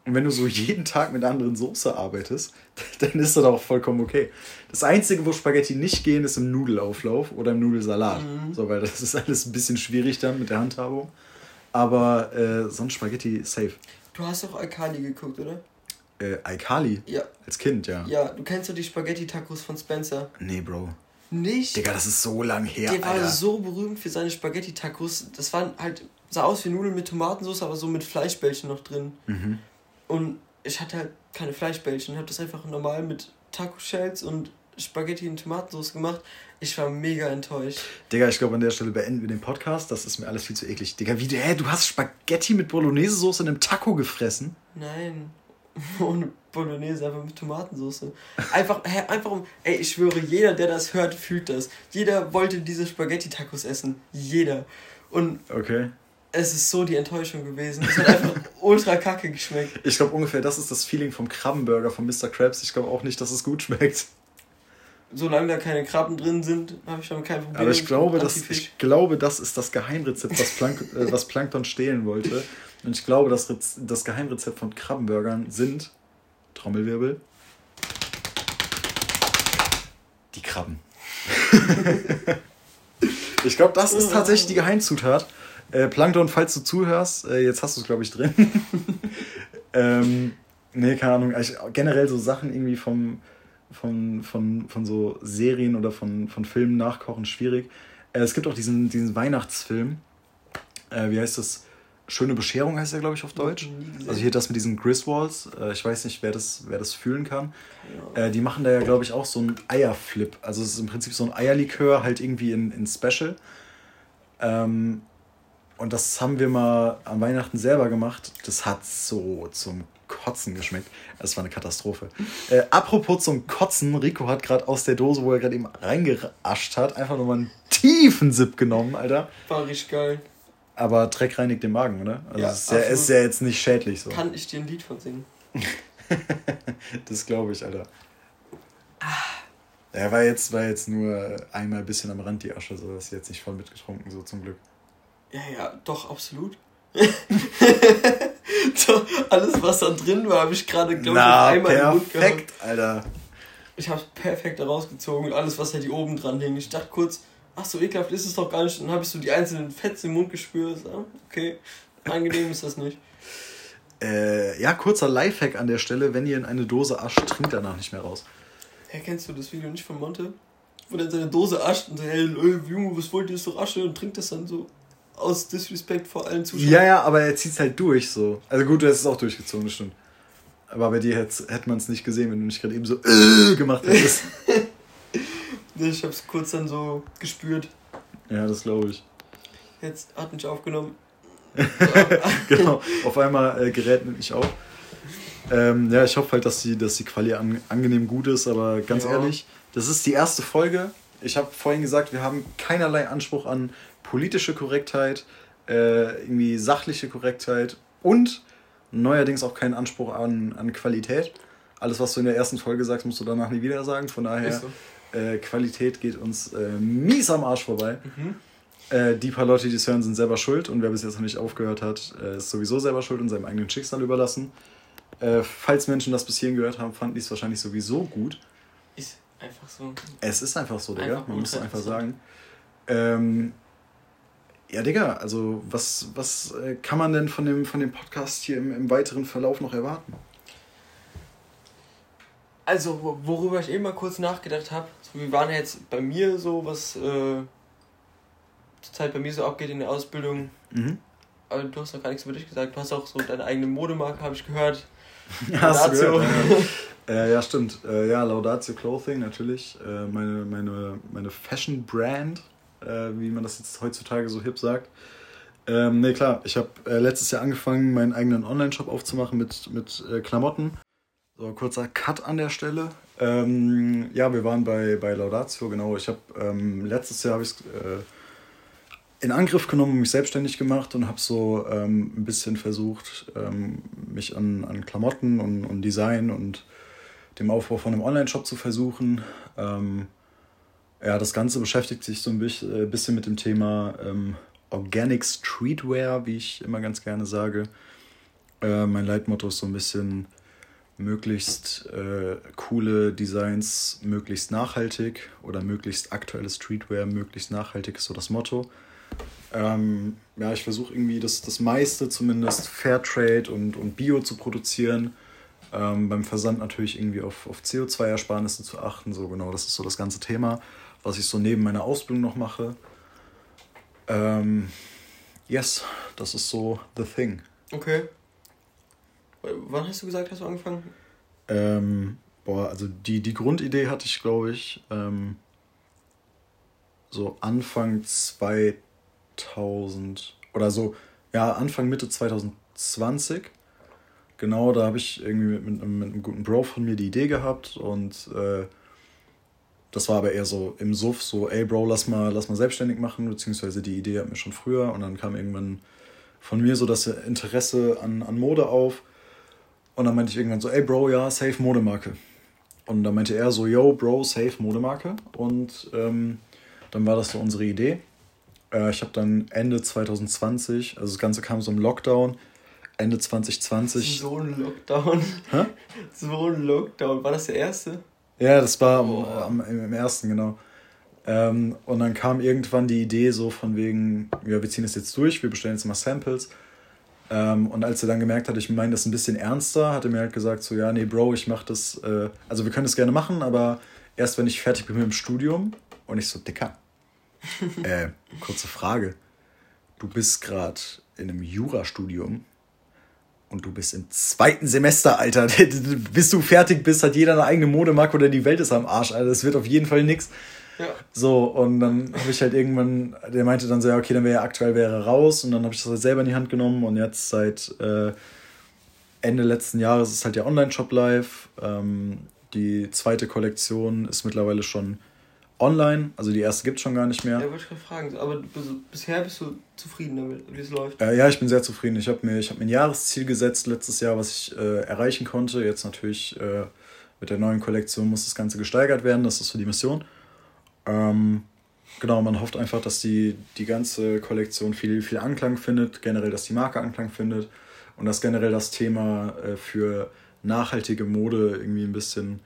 Und wenn du so [LAUGHS] jeden Tag mit einer anderen Soße arbeitest, [LAUGHS] dann ist das auch vollkommen okay. Das Einzige, wo Spaghetti nicht gehen, ist im Nudelauflauf oder im Nudelsalat. Mhm. So, weil das ist alles ein bisschen schwierig dann mit der Handhabung. Aber äh, sonst Spaghetti safe. Du hast doch Alkali geguckt, oder? Äh, Alkali? Ja. Als Kind, ja. Ja, du kennst doch die Spaghetti-Tacos von Spencer. Nee, Bro. Nicht? Digga, das ist so lang her. Der Alter. war so berühmt für seine Spaghetti-Tacos. Das waren halt, sah aus wie Nudeln mit Tomatensauce, aber so mit Fleischbällchen noch drin. Mhm. Und ich hatte halt keine Fleischbällchen. Ich habe das einfach normal mit Taco-Shells und Spaghetti und Tomatensauce gemacht. Ich war mega enttäuscht. Digga, ich glaube, an der Stelle beenden wir den Podcast. Das ist mir alles viel zu eklig. Digga, wie, hä, du hast Spaghetti mit Bolognese-Soße in einem Taco gefressen? Nein. [LAUGHS] Ohne Bolognese, einfach mit Tomatensauce. Einfach, hä, einfach um. Ey, ich schwöre, jeder, der das hört, fühlt das. Jeder wollte diese Spaghetti-Tacos essen. Jeder. Und. Okay. Es ist so die Enttäuschung gewesen. Es hat einfach [LAUGHS] ultra kacke geschmeckt. Ich glaube ungefähr, das ist das Feeling vom Krabbenburger von Mr. Krabs. Ich glaube auch nicht, dass es gut schmeckt. Solange da keine Krabben drin sind, habe ich schon kein Problem. Aber ich glaube, das, ich glaube, das ist das Geheimrezept, was, Plank äh, was Plankton stehlen wollte. Und ich glaube, das, das Geheimrezept von Krabbenburgern sind, Trommelwirbel, die Krabben. ich glaube, das ist tatsächlich die Geheimzutat. Äh, Plankton, falls du zuhörst, äh, jetzt hast du es, glaube ich, drin. [LAUGHS] ähm, nee, keine Ahnung. Also, generell so Sachen irgendwie vom, von, von, von so Serien oder von, von Filmen nachkochen schwierig. Äh, es gibt auch diesen, diesen Weihnachtsfilm. Äh, wie heißt das? Schöne Bescherung heißt er, glaube ich, auf Deutsch. Also hier das mit diesen Griswolds. Äh, ich weiß nicht, wer das, wer das fühlen kann. Äh, die machen da ja, glaube ich, auch so einen Eierflip. Also es ist im Prinzip so ein Eierlikör, halt irgendwie in, in Special. Ähm, und das haben wir mal am Weihnachten selber gemacht. Das hat so zum Kotzen geschmeckt. Das war eine Katastrophe. [LAUGHS] Äh, apropos zum Kotzen, Rico hat gerade aus der Dose, wo er gerade eben reingerascht hat, einfach nochmal einen tiefen Sip genommen, Alter. War richtig geil. Aber Dreck reinigt den Magen, oder? Also ja, ist, ja, ist ja jetzt nicht schädlich so. Kann ich dir ein Lied von singen? [LAUGHS] das glaube ich, Alter. Er war jetzt, war jetzt nur einmal ein bisschen am Rand, die Asche, so dass jetzt nicht voll mitgetrunken, so zum Glück. Ja, ja, doch, absolut. [LAUGHS] so, alles, was da drin war, habe ich gerade, glaube ich, einmal perfekt, im Mund gehabt. Perfekt, Alter. Ich habe es perfekt rausgezogen und alles, was halt hier oben dran hing. Ich dachte kurz, ach so ekelhaft ist es doch gar nicht. Dann habe ich so die einzelnen Fetzen im Mund gespürt. Okay, angenehm ist das nicht. Äh, ja, kurzer Lifehack an der Stelle, wenn ihr in eine Dose ascht, trinkt danach nicht mehr raus. Hey, kennst du das Video nicht von Monte? Wo der in seine Dose ascht und sagt, hey, Junge, was wollt ihr, ist doch Asche und trinkt das dann so aus Disrespect vor allen Zuschauern. Ja, ja, aber er zieht es halt durch so. Also gut, du hast es auch durchgezogen, das stimmt. Aber bei dir hätte, hätte man es nicht gesehen, wenn du nicht gerade eben so äh, gemacht hättest. [LAUGHS] ich habe es kurz dann so gespürt. Ja, das glaube ich. Jetzt hat mich aufgenommen. [LAUGHS] genau, auf einmal äh, gerät mich auf. Ähm, ja, ich hoffe halt, dass die, dass die Quali an, angenehm gut ist, aber ganz ja. ehrlich, das ist die erste Folge. Ich habe vorhin gesagt, wir haben keinerlei Anspruch an politische Korrektheit, äh, irgendwie sachliche Korrektheit und neuerdings auch keinen Anspruch an, an Qualität. Alles, was du in der ersten Folge sagst, musst du danach nie wieder sagen. Von daher, so. Äh, Qualität geht uns äh, mies am Arsch vorbei. Mhm. Äh, die paar Leute, die es hören, sind selber schuld und wer bis jetzt noch nicht aufgehört hat, äh, ist sowieso selber schuld und seinem eigenen Schicksal überlassen. Äh, falls Menschen das bis hierhin gehört haben, fanden die es wahrscheinlich sowieso gut. Ist einfach so. Es ist einfach so, Digga. Man muss es einfach sagen. Ähm, ja, Digga, also was, was kann man denn von dem, von dem Podcast hier im, im weiteren Verlauf noch erwarten? Also, worüber ich eben mal kurz nachgedacht habe, so, wir waren jetzt bei mir so, was äh, zurzeit bei mir so abgeht in der Ausbildung. Mhm. Aber du hast noch gar nichts über dich gesagt. Du hast auch so deine eigene Modemarke, habe ich [LAUGHS] gehört. Ja, ja. [LAUGHS] äh, ja, stimmt. Äh, ja, Laudatio Clothing natürlich. Äh, meine, meine, meine Fashion Brand äh, wie man das jetzt heutzutage so hip sagt. Ähm, ne, klar, ich habe äh, letztes Jahr angefangen, meinen eigenen Online-Shop aufzumachen mit, mit äh, Klamotten. So, kurzer Cut an der Stelle. Ähm, ja, wir waren bei, bei Laudatio, genau. Ich habe ähm, letztes Jahr habe ich äh, in Angriff genommen, mich selbstständig gemacht und habe so ähm, ein bisschen versucht, ähm, mich an, an Klamotten und, und Design und dem Aufbau von einem Online-Shop zu versuchen. Ähm, ja, das Ganze beschäftigt sich so ein äh, bisschen mit dem Thema ähm, Organic Streetwear, wie ich immer ganz gerne sage. Äh, mein Leitmotto ist so ein bisschen möglichst äh, coole Designs, möglichst nachhaltig oder möglichst aktuelles Streetwear, möglichst nachhaltig ist so das Motto. Ähm, ja, ich versuche irgendwie das, das meiste zumindest Fairtrade und, und Bio zu produzieren. Ähm, beim Versand natürlich irgendwie auf, auf CO2-Ersparnisse zu achten. So genau, das ist so das ganze Thema was ich so neben meiner Ausbildung noch mache. Ähm, yes, das ist so the thing. Okay. Wann hast du gesagt, hast du angefangen? Ähm, boah, also die, die Grundidee hatte ich, glaube ich, ähm, so Anfang 2000 oder so, ja, Anfang, Mitte 2020. Genau, da habe ich irgendwie mit, mit, mit, einem guten Bro von mir die Idee gehabt und äh, das war aber eher so im Suff, so, ey Bro, lass mal, lass mal selbstständig machen, beziehungsweise die Idee hatten wir schon früher und dann kam irgendwann von mir so das Interesse an, an Mode auf. Und dann meinte ich irgendwann so, ey Bro, ja, safe Modemarke. Und dann meinte er so, yo, Bro, safe Modemarke. Und ähm, dann war das so unsere Idee. Äh, ich habe dann Ende 2020, also das Ganze kam so im Lockdown, Ende 2020. So ein Lockdown. Hä? [LAUGHS] So ein Lockdown. War das der erste? Ja, das war oh. am, im ersten, genau. Ähm, und dann kam irgendwann die Idee so von wegen, ja, wir ziehen das jetzt durch, wir bestellen jetzt mal Samples. Ähm, und als er dann gemerkt hat, ich meine das ein bisschen ernster, hat er mir halt gesagt, so, ja, nee, Bro, ich mach das, äh, also wir können das gerne machen, aber erst wenn ich fertig bin mit dem Studium. Und ich so, Dicker, [LAUGHS] äh, kurze Frage. Du bist gerade in einem Jurastudium und du bist im zweiten Semester, Alter. [LAUGHS] Bis du fertig bist, hat jeder eine eigene Modemarke oder die Welt ist am Arsch, Alter. Das wird auf jeden Fall nix. Ja. So, und dann habe ich halt irgendwann, der meinte dann so, ja, okay, dann wäre er aktuell wäre raus. Und dann habe ich das halt selber in die Hand genommen und jetzt seit äh, Ende letzten Jahres ist halt der Online-Shop live. Ähm, die zweite Kollektion ist mittlerweile schon online. Also die erste gibt es schon gar nicht mehr. Ja, wollte ich gerade fragen. Aber bisher bist du zufrieden damit, wie es läuft? Äh, ja, ich bin sehr zufrieden. Ich habe mir, hab mir ein Jahresziel gesetzt letztes Jahr, was ich äh, erreichen konnte. Jetzt natürlich äh, mit der neuen Kollektion muss das Ganze gesteigert werden. Das ist so die Mission. Ähm, genau, man hofft einfach, dass die, die ganze Kollektion viel, viel Anklang findet. Generell, dass die Marke Anklang findet. Und dass generell das Thema äh, für nachhaltige Mode irgendwie ein bisschen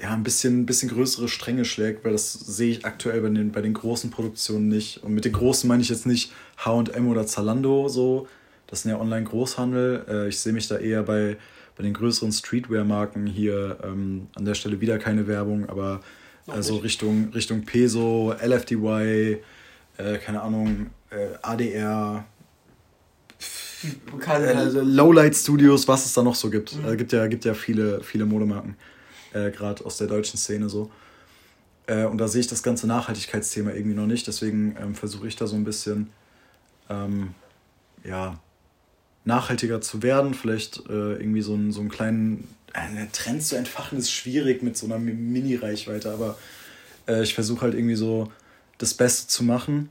ja, ein bisschen, bisschen größere Stränge schlägt, weil das sehe ich aktuell bei den, bei den großen Produktionen nicht. Und mit den großen meine ich jetzt nicht HM oder Zalando so. Das sind ja Online-Großhandel. Äh, ich sehe mich da eher bei, bei den größeren Streetwear-Marken hier. Ähm, an der Stelle wieder keine Werbung, aber also Richtung, Richtung Peso, LFDY, äh, keine Ahnung, äh, ADR, also Lowlight Studios, was es da noch so gibt. Mhm. Es gibt ja, gibt ja viele, viele Modemarken äh, gerade aus der deutschen Szene so. Äh, und da sehe ich das ganze Nachhaltigkeitsthema irgendwie noch nicht. Deswegen ähm, versuche ich da so ein bisschen ähm, ja, nachhaltiger zu werden. Vielleicht äh, irgendwie so, ein, so einen kleinen einen Trend zu entfachen, ist schwierig mit so einer Mini-Reichweite. Aber äh, ich versuche halt irgendwie so das Beste zu machen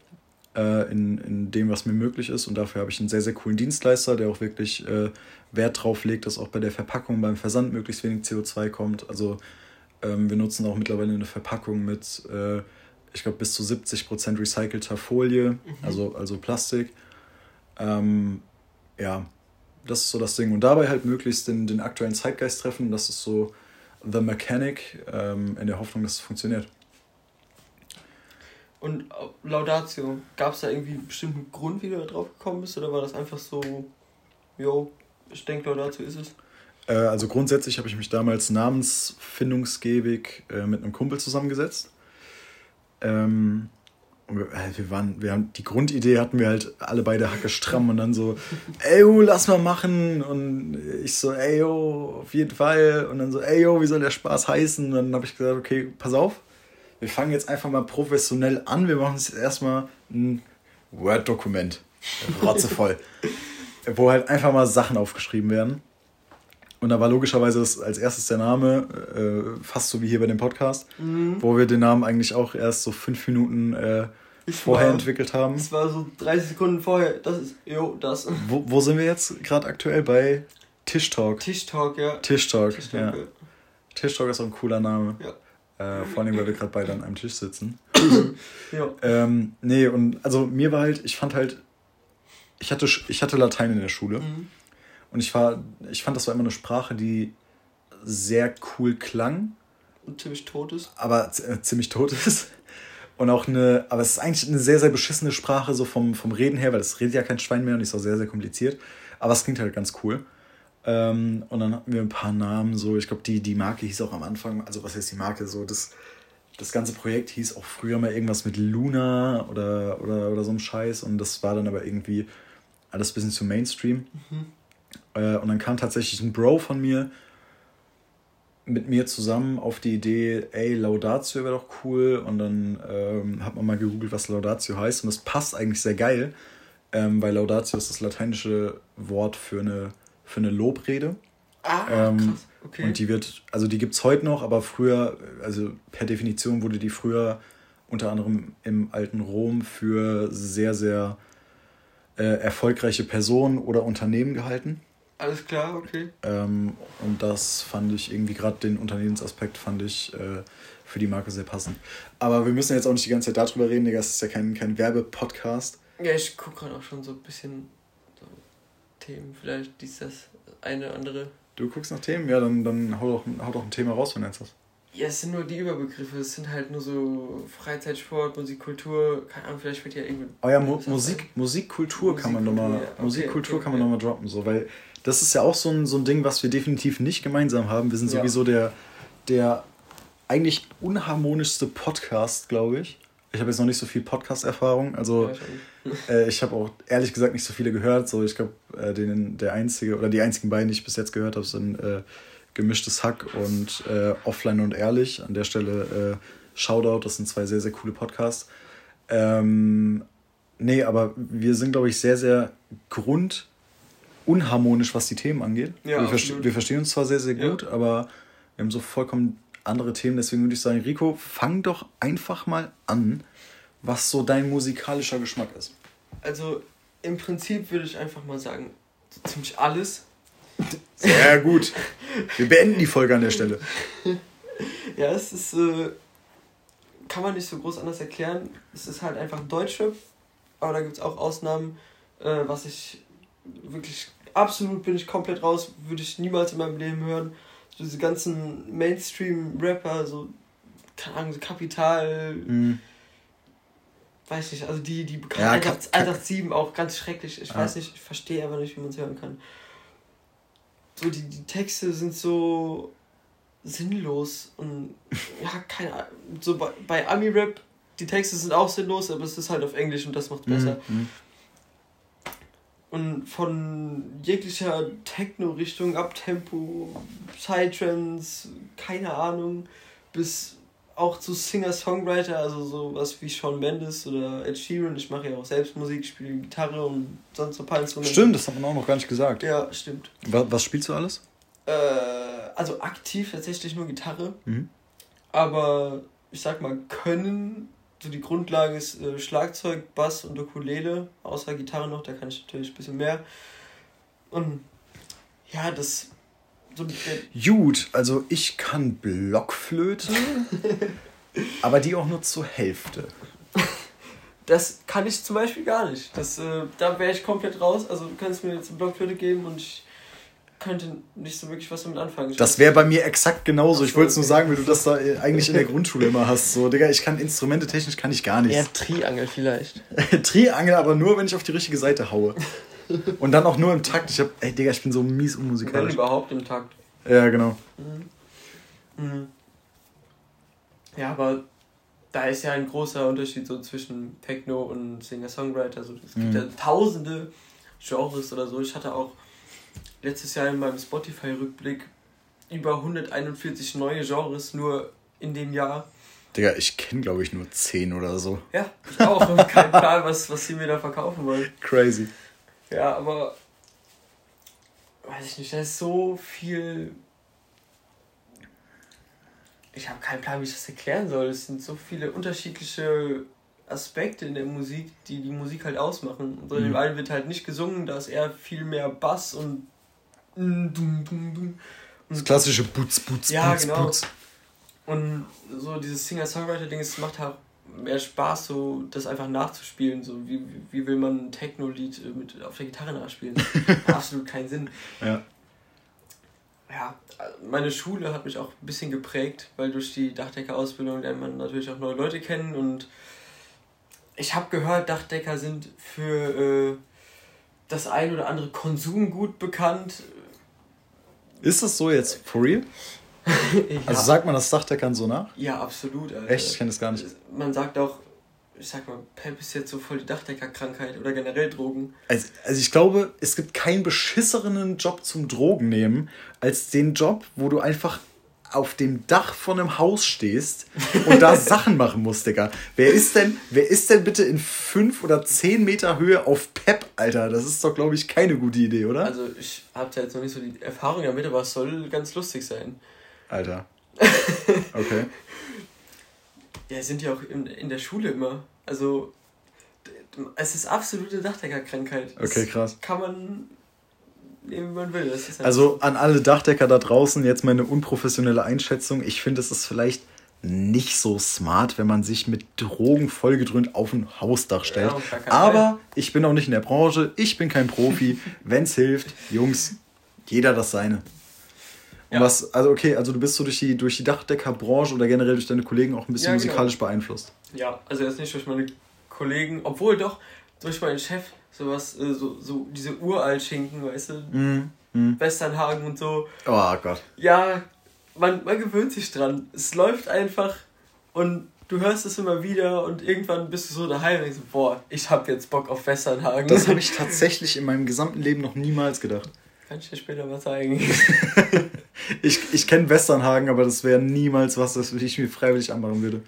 äh, in, in dem, was mir möglich ist. Und dafür habe ich einen sehr, sehr coolen Dienstleister, der auch wirklich äh, Wert drauf legt, dass auch bei der Verpackung, beim Versand möglichst wenig CO2 kommt. Also ähm, wir nutzen auch mittlerweile eine Verpackung mit, äh, ich glaube, bis zu 70% recycelter Folie, mhm. also, also Plastik. Ähm, ja, das ist so das Ding. Und dabei halt möglichst den, den aktuellen Zeitgeist treffen. Das ist so The Mechanic, ähm, in der Hoffnung, dass es funktioniert. Und Laudatio, gab es da irgendwie einen bestimmten Grund, wie du da drauf gekommen bist? Oder war das einfach so, yo, ich denke, Laudatio ist es? Äh, also grundsätzlich habe ich mich damals namensfindungsgebig äh, mit einem Kumpel zusammengesetzt. Ähm, wir, äh, wir, waren, wir haben die Grundidee hatten wir halt alle beide Hacke stramm und dann so, ey, yo, lass mal machen. Und ich so, ey, yo, auf jeden Fall. Und dann so, ey, yo, wie soll der Spaß heißen? Und dann habe ich gesagt, okay, pass auf wir fangen jetzt einfach mal professionell an. Wir machen jetzt erstmal ein Word-Dokument. Rotzevoll. [LAUGHS] wo halt einfach mal Sachen aufgeschrieben werden. Und da war logischerweise das als erstes der Name, äh, fast so wie hier bei dem Podcast, mhm. wo wir den Namen eigentlich auch erst so fünf Minuten äh, vorher war, entwickelt haben. Es war so 30 Sekunden vorher, das ist, jo, das. Wo, wo sind wir jetzt gerade aktuell? Bei Tischtalk. Tischtalk, ja. Tischtalk, Tischtalk ja. ja. Tischtalk ist auch ein cooler Name. Ja. Äh, vor allem, weil wir gerade beide an einem Tisch sitzen. [COUGHS] ja. Ähm, nee, und also mir war halt, ich fand halt, ich hatte, ich hatte Latein in der Schule. Mhm. Und ich war, ich fand, das war immer eine Sprache, die sehr cool klang. Und ziemlich tot ist. Aber äh, ziemlich tot ist. Und auch eine, aber es ist eigentlich eine sehr, sehr beschissene Sprache, so vom, vom Reden her, weil es redet ja kein Schwein mehr und ist auch sehr, sehr kompliziert. Aber es klingt halt ganz cool. Ähm, und dann hatten wir ein paar Namen, so, ich glaube, die, die Marke hieß auch am Anfang, also was heißt die Marke, so, das, das ganze Projekt hieß auch früher mal irgendwas mit Luna oder, oder, oder so ein Scheiß und das war dann aber irgendwie alles ein bisschen zu Mainstream. Mhm. Äh, und dann kam tatsächlich ein Bro von mir mit mir zusammen auf die Idee, ey, Laudatio wäre doch cool. Und dann ähm, hat man mal gegoogelt, was Laudatio heißt. Und das passt eigentlich sehr geil, ähm, weil Laudatio ist das lateinische Wort für eine für eine Lobrede. Ah, ähm. Okay. Und die wird, also die gibt es heute noch, aber früher, also per Definition wurde die früher unter anderem im alten Rom für sehr, sehr äh, erfolgreiche Personen oder Unternehmen gehalten. Alles klar, okay. Ähm, und das fand ich irgendwie, gerade den Unternehmensaspekt fand ich äh, für die Marke sehr passend. Aber wir müssen jetzt auch nicht die ganze Zeit darüber reden, Digga, es ist ja kein, kein Werbepodcast. Ja, ich gucke gerade auch schon so ein bisschen Themen, vielleicht dies, das, eine, andere. Du guckst nach Themen? Ja, dann, dann hau, doch, hau doch ein Thema raus, wenn du jetzt hast. Ja, es sind nur die Überbegriffe. Es sind halt nur so Freizeitsport, Musikkultur, keine Ahnung, vielleicht wird ja irgendwie. Oh ja, Mu Musik, Musikkultur kann man nochmal. Ja. Okay, Musikkultur okay, kann man okay. nochmal droppen, so, weil das ist ja auch so ein, so ein Ding, was wir definitiv nicht gemeinsam haben. Wir sind sowieso ja. der, der eigentlich unharmonischste Podcast, glaube ich. Ich habe jetzt noch nicht so viel Podcast-Erfahrung. Also ja, äh, ich habe auch ehrlich gesagt nicht so viele gehört. So, ich glaube, äh, der einzige oder die einzigen beiden, die ich bis jetzt gehört habe, sind äh, Gemischtes Hack und äh, Offline und Ehrlich. An der Stelle äh, Shoutout, das sind zwei sehr, sehr coole Podcasts. Ähm, nee, aber wir sind, glaube ich, sehr, sehr grundunharmonisch, was die Themen angeht. Ja, wir, verste wir verstehen uns zwar sehr, sehr gut, ja. aber wir haben so vollkommen andere Themen. Deswegen würde ich sagen, Rico, fang doch einfach mal an, was so dein musikalischer Geschmack ist. Also im Prinzip würde ich einfach mal sagen, so ziemlich alles. Sehr gut. Wir beenden die Folge an der Stelle. [LAUGHS] Ja, es ist, äh, kann man nicht so groß anders erklären. Es ist halt einfach Deutschrap, aber da gibt es auch Ausnahmen, äh, was ich wirklich, absolut bin ich komplett raus, würde ich niemals in meinem Leben hören. So diese ganzen Mainstream-Rapper, so, keine Ahnung, so Kapital, mhm. weiß nicht, also die, die ja, 187 auch ganz schrecklich. Ich ja. weiß nicht, ich verstehe aber nicht, wie man es hören kann so die, die Texte sind so sinnlos und ja, keine Ahnung. So bei, bei Ami-Rap, die Texte sind auch sinnlos, aber es ist halt auf Englisch und das macht besser. Mhm. Und von jeglicher Techno-Richtung, Abtempo, Psytrance, keine Ahnung, bis auch zu Singer-Songwriter, also sowas wie Sean Mendes oder Ed Sheeran. Ich mache ja auch selbst Musik, spiele Gitarre und sonst ein paar Instrumente. Stimmt, das hat man auch noch gar nicht gesagt. Ja, stimmt. Was, was spielst du alles? Äh, also aktiv tatsächlich nur Gitarre. Mhm. Aber ich sag mal, können, so die Grundlage ist äh, Schlagzeug, Bass und Ukulele, außer Gitarre noch, da kann ich natürlich ein bisschen mehr. Und ja, das so Gut, also ich kann Blockflöte, [LAUGHS] aber die auch nur zur Hälfte. Das kann ich zum Beispiel gar nicht. Das, äh, da wäre ich komplett raus. Also du kannst mir jetzt eine Blockflöte geben und ich könnte nicht so wirklich was damit anfangen. Ich das wäre bei mir exakt genauso. Ich wollte es nur sagen, wie du das da äh, eigentlich in der [LAUGHS] Grundschule immer hast. So, Digga, ich kann Instrumente technisch kann ich gar nicht. Ja, Triangel vielleicht. [LAUGHS] Triangel, aber nur, wenn ich auf die richtige Seite haue. [LAUGHS] Und dann auch nur im Takt. Ich hab, ey Digga, ich bin so mies unmusikalisch. Wenn überhaupt im Takt. Ja, genau. Mhm. Mhm. Ja, aber da ist ja ein großer Unterschied so zwischen Techno und Singer-Songwriter. Also, es gibt mhm. ja tausende Genres oder so. Ich hatte auch letztes Jahr in meinem Spotify-Rückblick über 141 neue Genres nur in dem Jahr. Digga, ich kenne glaube ich nur 10 oder so. Ja, ich auch. Und kein Plan, was, was sie mir da verkaufen wollen. [LAUGHS] Crazy. Ja, aber weiß ich nicht, da ist so viel. Ich habe keinen Plan, wie ich das erklären soll. Es sind so viele unterschiedliche Aspekte in der Musik, die die Musik halt ausmachen. Und in dem einen wird halt nicht gesungen, da ist eher viel mehr Bass und. Das klassische Boots, Boots, ja, Boots, genau. Boots. Und so dieses Singer-Songwriter-Ding, es macht halt mehr Spaß, so das einfach nachzuspielen. So wie, wie will man ein Techno-Lied äh, mit auf der Gitarre nachspielen? [LAUGHS] Absolut keinen Sinn. Ja. Ja, meine Schule hat mich auch ein bisschen geprägt, weil durch die Dachdecker-Ausbildung lernt man natürlich auch neue Leute kennen und ich habe gehört, Dachdecker sind für äh, das ein oder andere Konsumgut bekannt. Ist das so jetzt for real? [LAUGHS] ja. Also sagt man das Dachdeckern so nach? Ja, absolut. Alter. Echt? Ich kenne das gar nicht. Man sagt auch, ich sag mal, Pep ist jetzt so voll die Dachdeckerkrankheit oder generell Drogen. Also, also ich glaube, es gibt keinen beschisseren Job zum Drogen nehmen, als den Job, wo du einfach auf dem Dach von einem Haus stehst und da [LAUGHS] Sachen machen musst, Digga. Wer ist denn, wer ist denn bitte in fünf oder zehn Meter Höhe auf Pep, Alter? Das ist doch, glaube ich, keine gute Idee, oder? Also ich habe da jetzt noch nicht so die Erfahrung damit, aber es soll ganz lustig sein. Alter. [LAUGHS] Okay. ja, sind ja auch in, in der Schule immer. Also, es ist absolute Dachdeckerkrankheit. Okay, krass. Kann man nehmen, wie man will. Halt also an alle Dachdecker da draußen jetzt meine unprofessionelle Einschätzung. Ich finde, es ist vielleicht nicht so smart, wenn man sich mit Drogen vollgedröhnt auf ein Hausdach stellt. Ja, Aber ich bin auch nicht in der Branche, ich bin kein Profi. [LAUGHS] Wenn es hilft, Jungs, jeder das seine. Und ja. was, also okay, also du bist so durch die, durch die Dachdeckerbranche oder generell durch deine Kollegen auch ein bisschen ja, genau. musikalisch beeinflusst. Ja, also jetzt nicht durch meine Kollegen, obwohl doch durch meinen Chef sowas, äh, so, so diese Uralt-Schinken, weißt du? Mm, mm. Westernhagen und so. Oh Gott. Ja, man, man gewöhnt sich dran. Es läuft einfach und du hörst es immer wieder und irgendwann bist du so daheim und denkst, boah, ich hab jetzt Bock auf Westernhagen. Das habe [LAUGHS] ich tatsächlich in meinem gesamten Leben noch niemals gedacht. Kann ich dir später mal zeigen. [LAUGHS] ich ich kenne Westernhagen, aber das wäre niemals was, das ich mir freiwillig anmachen würde.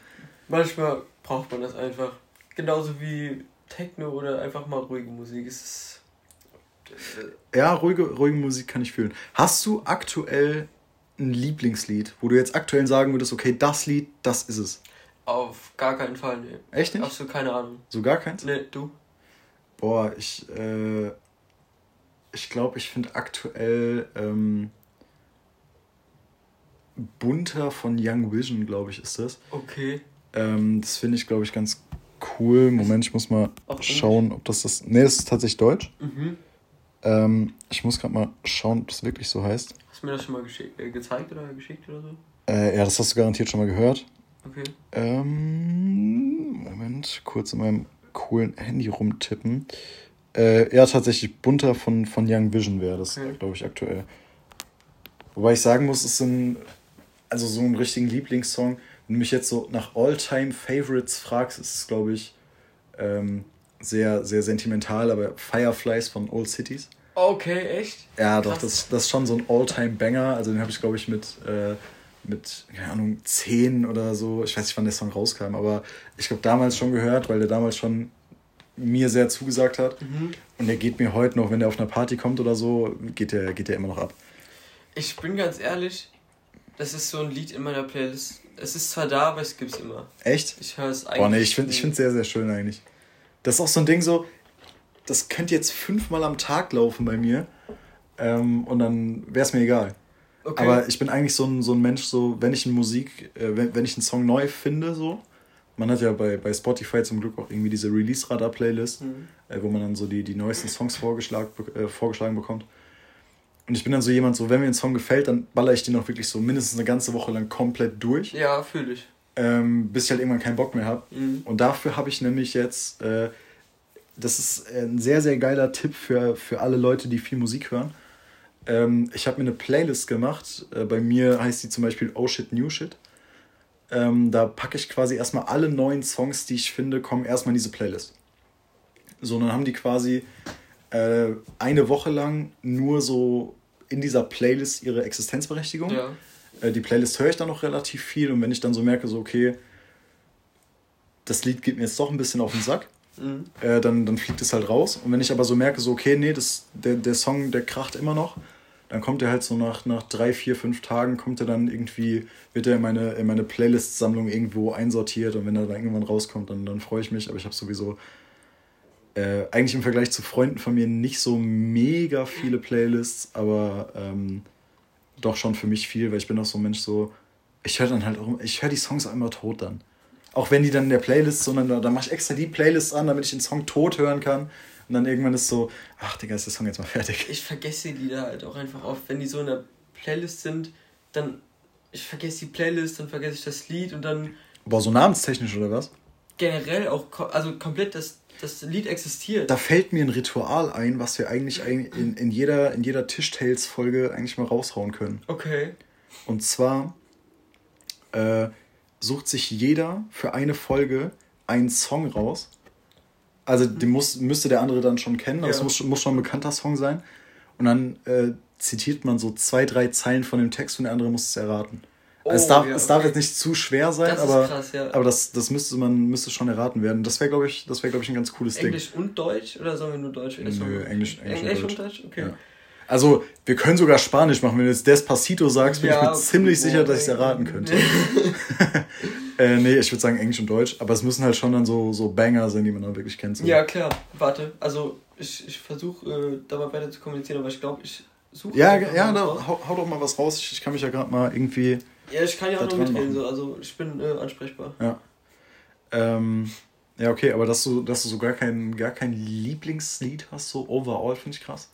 Manchmal braucht man das einfach. Genauso wie Techno oder einfach mal ruhige Musik. Es ist, äh, ja, ruhige, ruhige Musik kann ich fühlen. Hast du aktuell ein Lieblingslied, wo du jetzt aktuell sagen würdest, okay, das Lied, das ist es? Auf gar keinen Fall, nee. Echt nicht? Absolut keine Ahnung. So gar keins? Nee, du? Boah, ich, äh, ich glaube, ich finde aktuell ähm, Bunter von Young Vision, glaube ich, ist das. Okay. Ähm, das finde ich, glaube ich, ganz cool. Moment, ich muss mal schauen, ob das das. Nee, das ist tatsächlich Deutsch. Mhm. Ähm, ich muss gerade mal schauen, ob das wirklich so heißt. Hast du mir das schon mal äh, gezeigt oder geschickt oder so? Äh, ja, das hast du garantiert schon mal gehört. Okay. Ähm, Moment, kurz in meinem coolen Handy rumtippen. Äh, ja, tatsächlich bunter von, von Young Vision wäre das, okay. glaube ich, aktuell. Wobei ich sagen muss, es sind also so einen richtigen Lieblingssong. Wenn du mich jetzt so nach All-Time Favorites fragst, ist es, glaube ich, ähm, sehr, sehr sentimental, aber Fireflies von Old Cities. Okay, echt? Ja, doch, das, das ist schon so ein All-Time-Banger. Also den habe ich, glaube ich, mit, äh, mit, keine Ahnung, 10 oder so. Ich weiß nicht, wann der Song rauskam, aber ich glaube damals schon gehört, weil der damals schon mir sehr zugesagt hat. Mhm. Und der geht mir heute noch, wenn der auf einer Party kommt oder so, geht der, geht der immer noch ab. Ich bin ganz ehrlich, das ist so ein Lied in meiner Playlist. Es ist zwar da, aber es gibt's immer. Echt? Ich höre es eigentlich. Boah, nee, ich finde es sehr, sehr schön eigentlich. Das ist auch so ein Ding so, das könnte jetzt fünfmal am Tag laufen bei mir. Ähm, und dann wäre es mir egal. Okay. Aber ich bin eigentlich so ein, so ein Mensch, so, wenn ich eine Musik, äh, wenn, wenn ich einen Song neu finde, so, man hat ja bei, bei Spotify zum Glück auch irgendwie diese Release-Radar-Playlist, mhm. äh, wo man dann so die, die neuesten Songs vorgeschlagen, äh, vorgeschlagen bekommt. Und ich bin dann so jemand, so wenn mir ein Song gefällt, dann baller ich den auch wirklich so mindestens eine ganze Woche lang komplett durch. Ja, fühle ich. Ähm, bis ich halt irgendwann keinen Bock mehr habe. Mhm. Und dafür habe ich nämlich jetzt, äh, das ist ein sehr, sehr geiler Tipp für, für alle Leute, die viel Musik hören. Ähm, ich habe mir eine Playlist gemacht. Äh, bei mir heißt die zum Beispiel Oh Shit, New Shit. Ähm, da packe ich quasi erstmal alle neuen Songs, die ich finde, kommen erstmal in diese Playlist. So, dann haben die quasi äh, eine Woche lang nur so in dieser Playlist ihre Existenzberechtigung. Ja. Äh, die Playlist höre ich dann noch relativ viel und wenn ich dann so merke, so, okay, das Lied geht mir jetzt doch ein bisschen auf den Sack, mhm. äh, dann, dann fliegt es halt raus. Und wenn ich aber so merke, so, okay, nee, das, der, der Song, der kracht immer noch, dann kommt er halt so nach, nach drei, vier, fünf Tagen, kommt er dann irgendwie, wird er in meine, in meine Playlist-Sammlung irgendwo einsortiert und wenn er dann irgendwann rauskommt, dann, dann freue ich mich. Aber ich habe sowieso äh, eigentlich im Vergleich zu Freunden von mir nicht so mega viele Playlists, aber ähm, doch schon für mich viel, weil ich bin auch so ein Mensch, so, ich höre dann halt auch, ich höre die Songs auch immer tot dann. Auch wenn die dann in der Playlist, sondern da, da mache ich extra die Playlist an, damit ich den Song tot hören kann. Und dann irgendwann ist so, ach Digga, ist der Song jetzt mal fertig. Ich vergesse die da halt auch einfach oft, wenn die so in der Playlist sind, dann, ich vergesse die Playlist, dann vergesse ich das Lied und dann... Boah, so namenstechnisch oder was? Generell auch, also komplett das, das Lied existiert. Da fällt mir ein Ritual ein, was wir eigentlich in, in jeder, in jeder Tischtales-Folge eigentlich mal raushauen können. Okay. Und zwar äh, sucht sich jeder für eine Folge einen Song raus also den muss, müsste der andere dann schon kennen, aber ja. es muss, muss schon ein bekannter Song sein. Und dann äh, zitiert man so zwei, drei Zeilen von dem Text und der andere muss es erraten. Oh, also es darf, ja, es darf jetzt nicht zu schwer sein, das aber, krass, ja. aber das, das müsste man müsste schon erraten werden. Das wäre, glaube ich, das wäre, glaube ich, ein ganz cooles Englisch Ding. Englisch und Deutsch oder sollen wir nur Deutsch? Nö, Englisch, Englisch, Englisch und Deutsch. Okay. Ja. Also, wir können sogar Spanisch machen. Wenn du jetzt Despacito sagst, bin ich mir ziemlich sicher, dass ich es erraten könnte. [LAUGHS] Äh, nee, ich würde sagen Englisch und Deutsch, aber es müssen halt schon dann so, so Banger sein, die man dann wirklich kennt. So. Ja, klar. Warte, also ich, ich versuche äh, da mal weiter zu kommunizieren, aber ich glaube, ich suche. Ja, ja, da, hau, hau, doch mal was raus. Ich, ich kann mich ja gerade mal irgendwie. Ja, ich kann ja auch noch mitreden, so, also ich bin äh, ansprechbar. Ja. Ähm, ja, okay, aber dass du, dass du so gar kein, gar kein Lieblingslied hast, so overall, finde ich krass.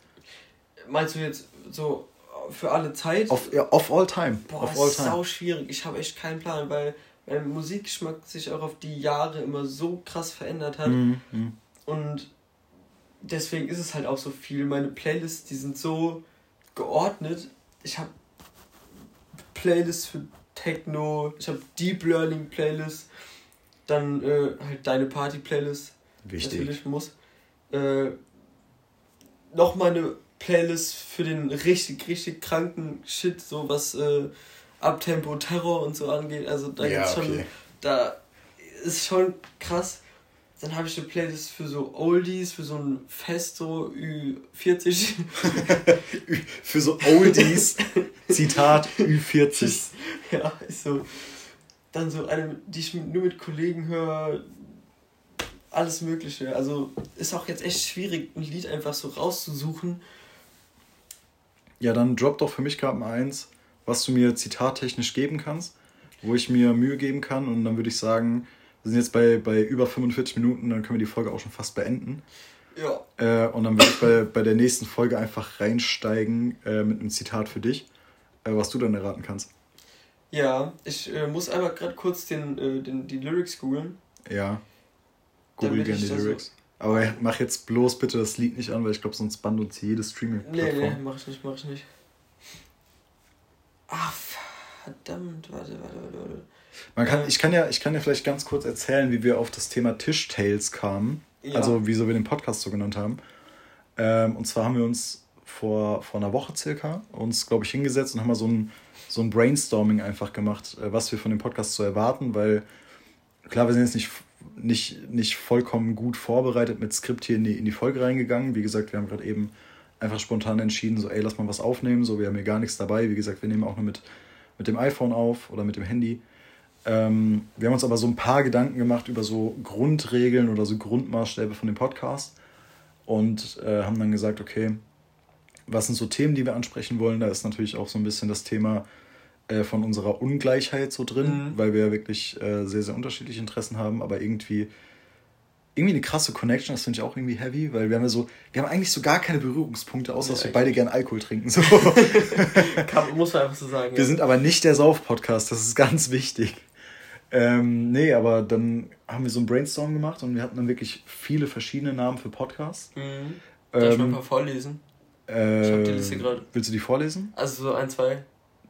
Meinst du jetzt so für alle Zeit. Auf, ja, of all time. Boah, of ist all time. sau schwierig. Ich habe echt keinen Plan, weil mein Musikgeschmack sich auch auf die Jahre immer so krass verändert hat. Mhm, mhm. Und deswegen ist es halt auch so viel. Meine Playlists, die sind so geordnet. Ich habe Playlists für Techno, ich habe Deep Learning Playlists, dann äh, halt deine Party Playlist. Wichtig. Natürlich muss. Äh, Nochmal eine Playlist für den richtig, richtig kranken Shit, so was äh, Abtempo, Terror und so angeht. Also da Ja, gibt's schon, okay. da ist schon krass. Dann habe ich eine Playlist für so Oldies, für so ein Festo Ü40. [LAUGHS] Für so Oldies, [LAUGHS] Zitat Ü40. ja, ist so. Dann so eine, die ich nur mit Kollegen höre. Alles Mögliche. Also ist auch jetzt echt schwierig, ein Lied einfach so rauszusuchen. Ja, dann drop doch für mich gerade mal eins, was du mir zitattechnisch geben kannst, wo ich mir Mühe geben kann. Und dann würde ich sagen, wir sind jetzt bei, bei über 45 Minuten, dann können wir die Folge auch schon fast beenden. Ja. Äh, und dann würde ich bei, bei der nächsten Folge einfach reinsteigen äh, mit einem Zitat für dich, äh, was du dann erraten kannst. Ja, ich äh, muss einmal gerade kurz den, äh, den, die Lyrics googeln. Ja. Google gerne die das so- Lyrics. Aber mach jetzt bloß bitte das Lied nicht an, weil ich glaube, sonst bannt uns jede Nee, Streaming-Plattform. nee, mach ich nicht, mach ich nicht. Ah, verdammt, warte, warte, warte, warte. Man kann, ich, kann ja, ich kann ja vielleicht ganz kurz erzählen, wie wir auf das Thema Tischtales kamen. Ja. Also, wieso wir den Podcast so genannt haben. Ähm, und zwar haben wir uns vor, vor einer Woche circa uns, glaube ich, hingesetzt und haben mal so ein, so ein Brainstorming einfach gemacht, äh, was wir von dem Podcast zu erwarten, weil klar, wir sind jetzt nicht, nicht, nicht vollkommen gut vorbereitet mit Skript hier in die, in die Folge reingegangen. Wie gesagt, wir haben gerade eben einfach spontan entschieden, so, ey, lass mal was aufnehmen. So, wir haben hier gar nichts dabei. Wie gesagt, wir nehmen auch nur mit, mit dem iPhone auf oder mit dem Handy. Ähm, wir haben uns aber so ein paar Gedanken gemacht über so Grundregeln oder so Grundmaßstäbe von dem Podcast und äh, haben dann gesagt, okay, was sind so Themen, die wir ansprechen wollen? Da ist natürlich auch so ein bisschen das Thema äh, von unserer Ungleichheit so drin, Mhm. weil wir ja wirklich äh, sehr, sehr unterschiedliche Interessen haben, aber irgendwie irgendwie eine krasse Connection, das finde ich auch irgendwie heavy, weil wir haben ja so, wir haben eigentlich so gar keine Berührungspunkte, außer Nee, dass wir beide gern Alkohol trinken. So. [LAUGHS] Kann, muss man einfach so sagen. Wir sind aber nicht der Sauf-Podcast, das ist ganz wichtig. Ähm, nee, aber dann haben wir so ein Brainstorm gemacht und wir hatten dann wirklich viele verschiedene Namen für Podcasts. Mhm. Darf ich mal ein Ähm, paar vorlesen? äh, Ich hab die Liste gerade. Willst du die vorlesen? Also so ein, zwei.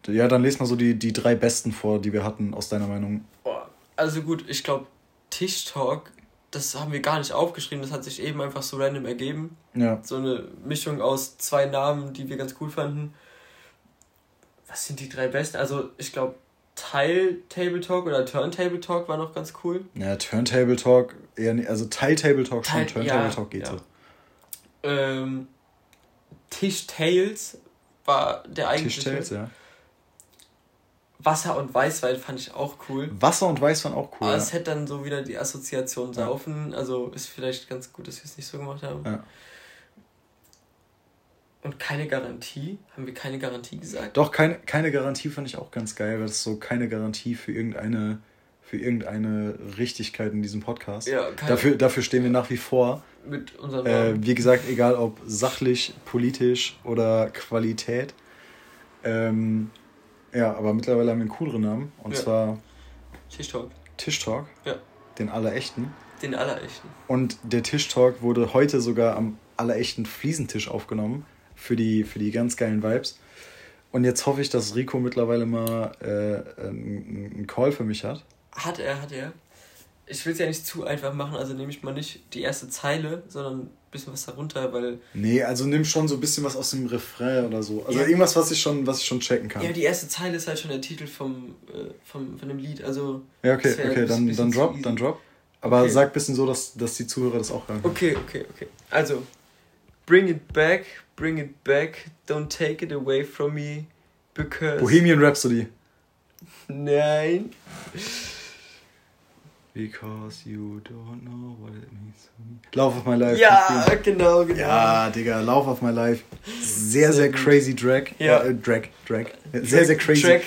Ja, dann lest mal so die, die drei besten vor, die wir hatten, aus deiner Meinung. Boah. Also gut, ich glaube, Tischtalk, das haben wir gar nicht aufgeschrieben, das hat sich eben einfach so random ergeben. Ja. So eine Mischung aus zwei Namen, die wir ganz cool fanden. Was sind die drei besten? Also ich glaube, Teil Table Talk oder Turntable Talk war noch ganz cool. Ja, Turntable Talk, eher nicht, also Teil Table Talk schon, Teil- Turntable ja, Talk geht ja. so. Ähm, Tisch Tales war der eigentliche. Tischtales, ja. Wasser und Weißwein fand ich auch cool. Wasser und Weiß waren auch cool. Aber ja. es hätte dann so wieder die Assoziation saufen. Also ist vielleicht ganz gut, dass wir es nicht so gemacht haben. Ja. Und keine Garantie. Haben wir keine Garantie gesagt? Doch, keine, keine Garantie fand ich auch ganz geil, weil ist so keine Garantie für irgendeine, für irgendeine Richtigkeit in diesem Podcast. Ja, keine- dafür, dafür stehen wir nach wie vor. Mit unserem Äh, wie gesagt, egal ob sachlich, politisch oder Qualität. Ähm, ja, aber mittlerweile haben wir einen cooleren Namen. Und Ja. zwar Tischtalk. Tischtalk. Ja. Den allerechten. Den allerechten. Und der Tischtalk wurde heute sogar am allerechten Fliesentisch aufgenommen. Für die, für die ganz geilen Vibes. Und jetzt hoffe ich, dass Rico mittlerweile mal äh, einen einen Call für mich hat. Hat er, hat er. Ich will es ja nicht zu einfach machen, also nehme ich mal nicht die erste Zeile, sondern ein bisschen was darunter, weil. Nee, also nimm schon so ein bisschen was aus dem Refrain oder so. Also Ja. irgendwas, was ich schon, was ich schon checken kann. Ja, die erste Zeile ist halt schon der Titel vom, äh, vom, von dem Lied, also. Ja, okay, okay, dann, bisschen dann zu drop, easy. dann drop. Aber Okay. sag ein bisschen so, dass, dass die Zuhörer das auch hören können. Okay, okay, okay. Also, bring it back, bring it back, don't take it away from me, because. Bohemian Rhapsody. Nein. Because you don't know what it means to me. Lauf of my life. Ja, genau, genau. Ja, Digga, Lauf of my life. Sehr, Sehr crazy Drag. Ja. Äh, Drag, Drag. Sehr, sehr crazy. Track.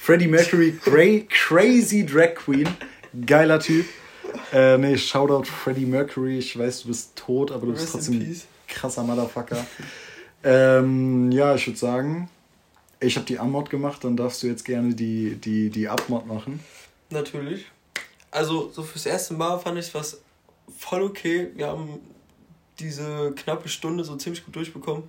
Freddie Mercury, cra crazy Drag Queen. Geiler Typ. Äh, nee, Shoutout Freddie Mercury. Ich weiß, du bist tot, aber du bist Rest trotzdem. Krasser Motherfucker. Ähm, ja, ich würde sagen, ich habe die Anmod gemacht, dann darfst du jetzt gerne die, die, die Abmod machen. Natürlich. Also, so fürs erste Mal fand ich was voll okay. Wir haben diese knappe Stunde so ziemlich gut durchbekommen.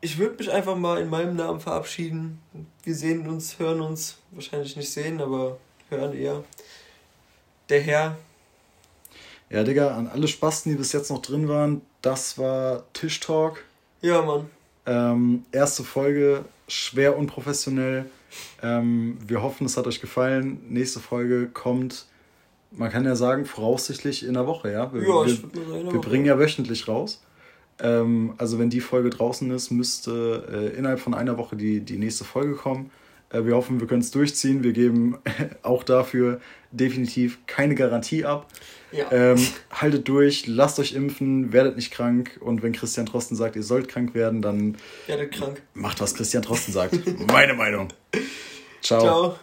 Ich würde mich einfach mal in meinem Namen verabschieden. Wir sehen uns, hören uns, wahrscheinlich nicht sehen, aber hören eher. Der Herr. Ja, Digga, an alle Spasten, die bis jetzt noch drin waren, das war Tischtalk. Ja, Mann. Ähm, erste Folge, schwer unprofessionell. Ähm, wir hoffen, es hat euch gefallen. Nächste Folge kommt, man kann ja sagen, voraussichtlich in der Woche, ja? Wir, ja, ich wir, sagen, wir bringen ja wöchentlich raus. Ähm, also wenn die Folge draußen ist, müsste äh, innerhalb von einer Woche die, die nächste Folge kommen. Äh, wir hoffen, wir können es durchziehen. Wir geben [LAUGHS] auch dafür definitiv keine Garantie ab. Ja. Ähm, haltet durch, lasst euch impfen, werdet nicht krank und wenn Christian Drosten sagt, ihr sollt krank werden, dann werdet krank. Macht, was Christian Drosten sagt. [LAUGHS] Meine Meinung. Ciao. Ciao.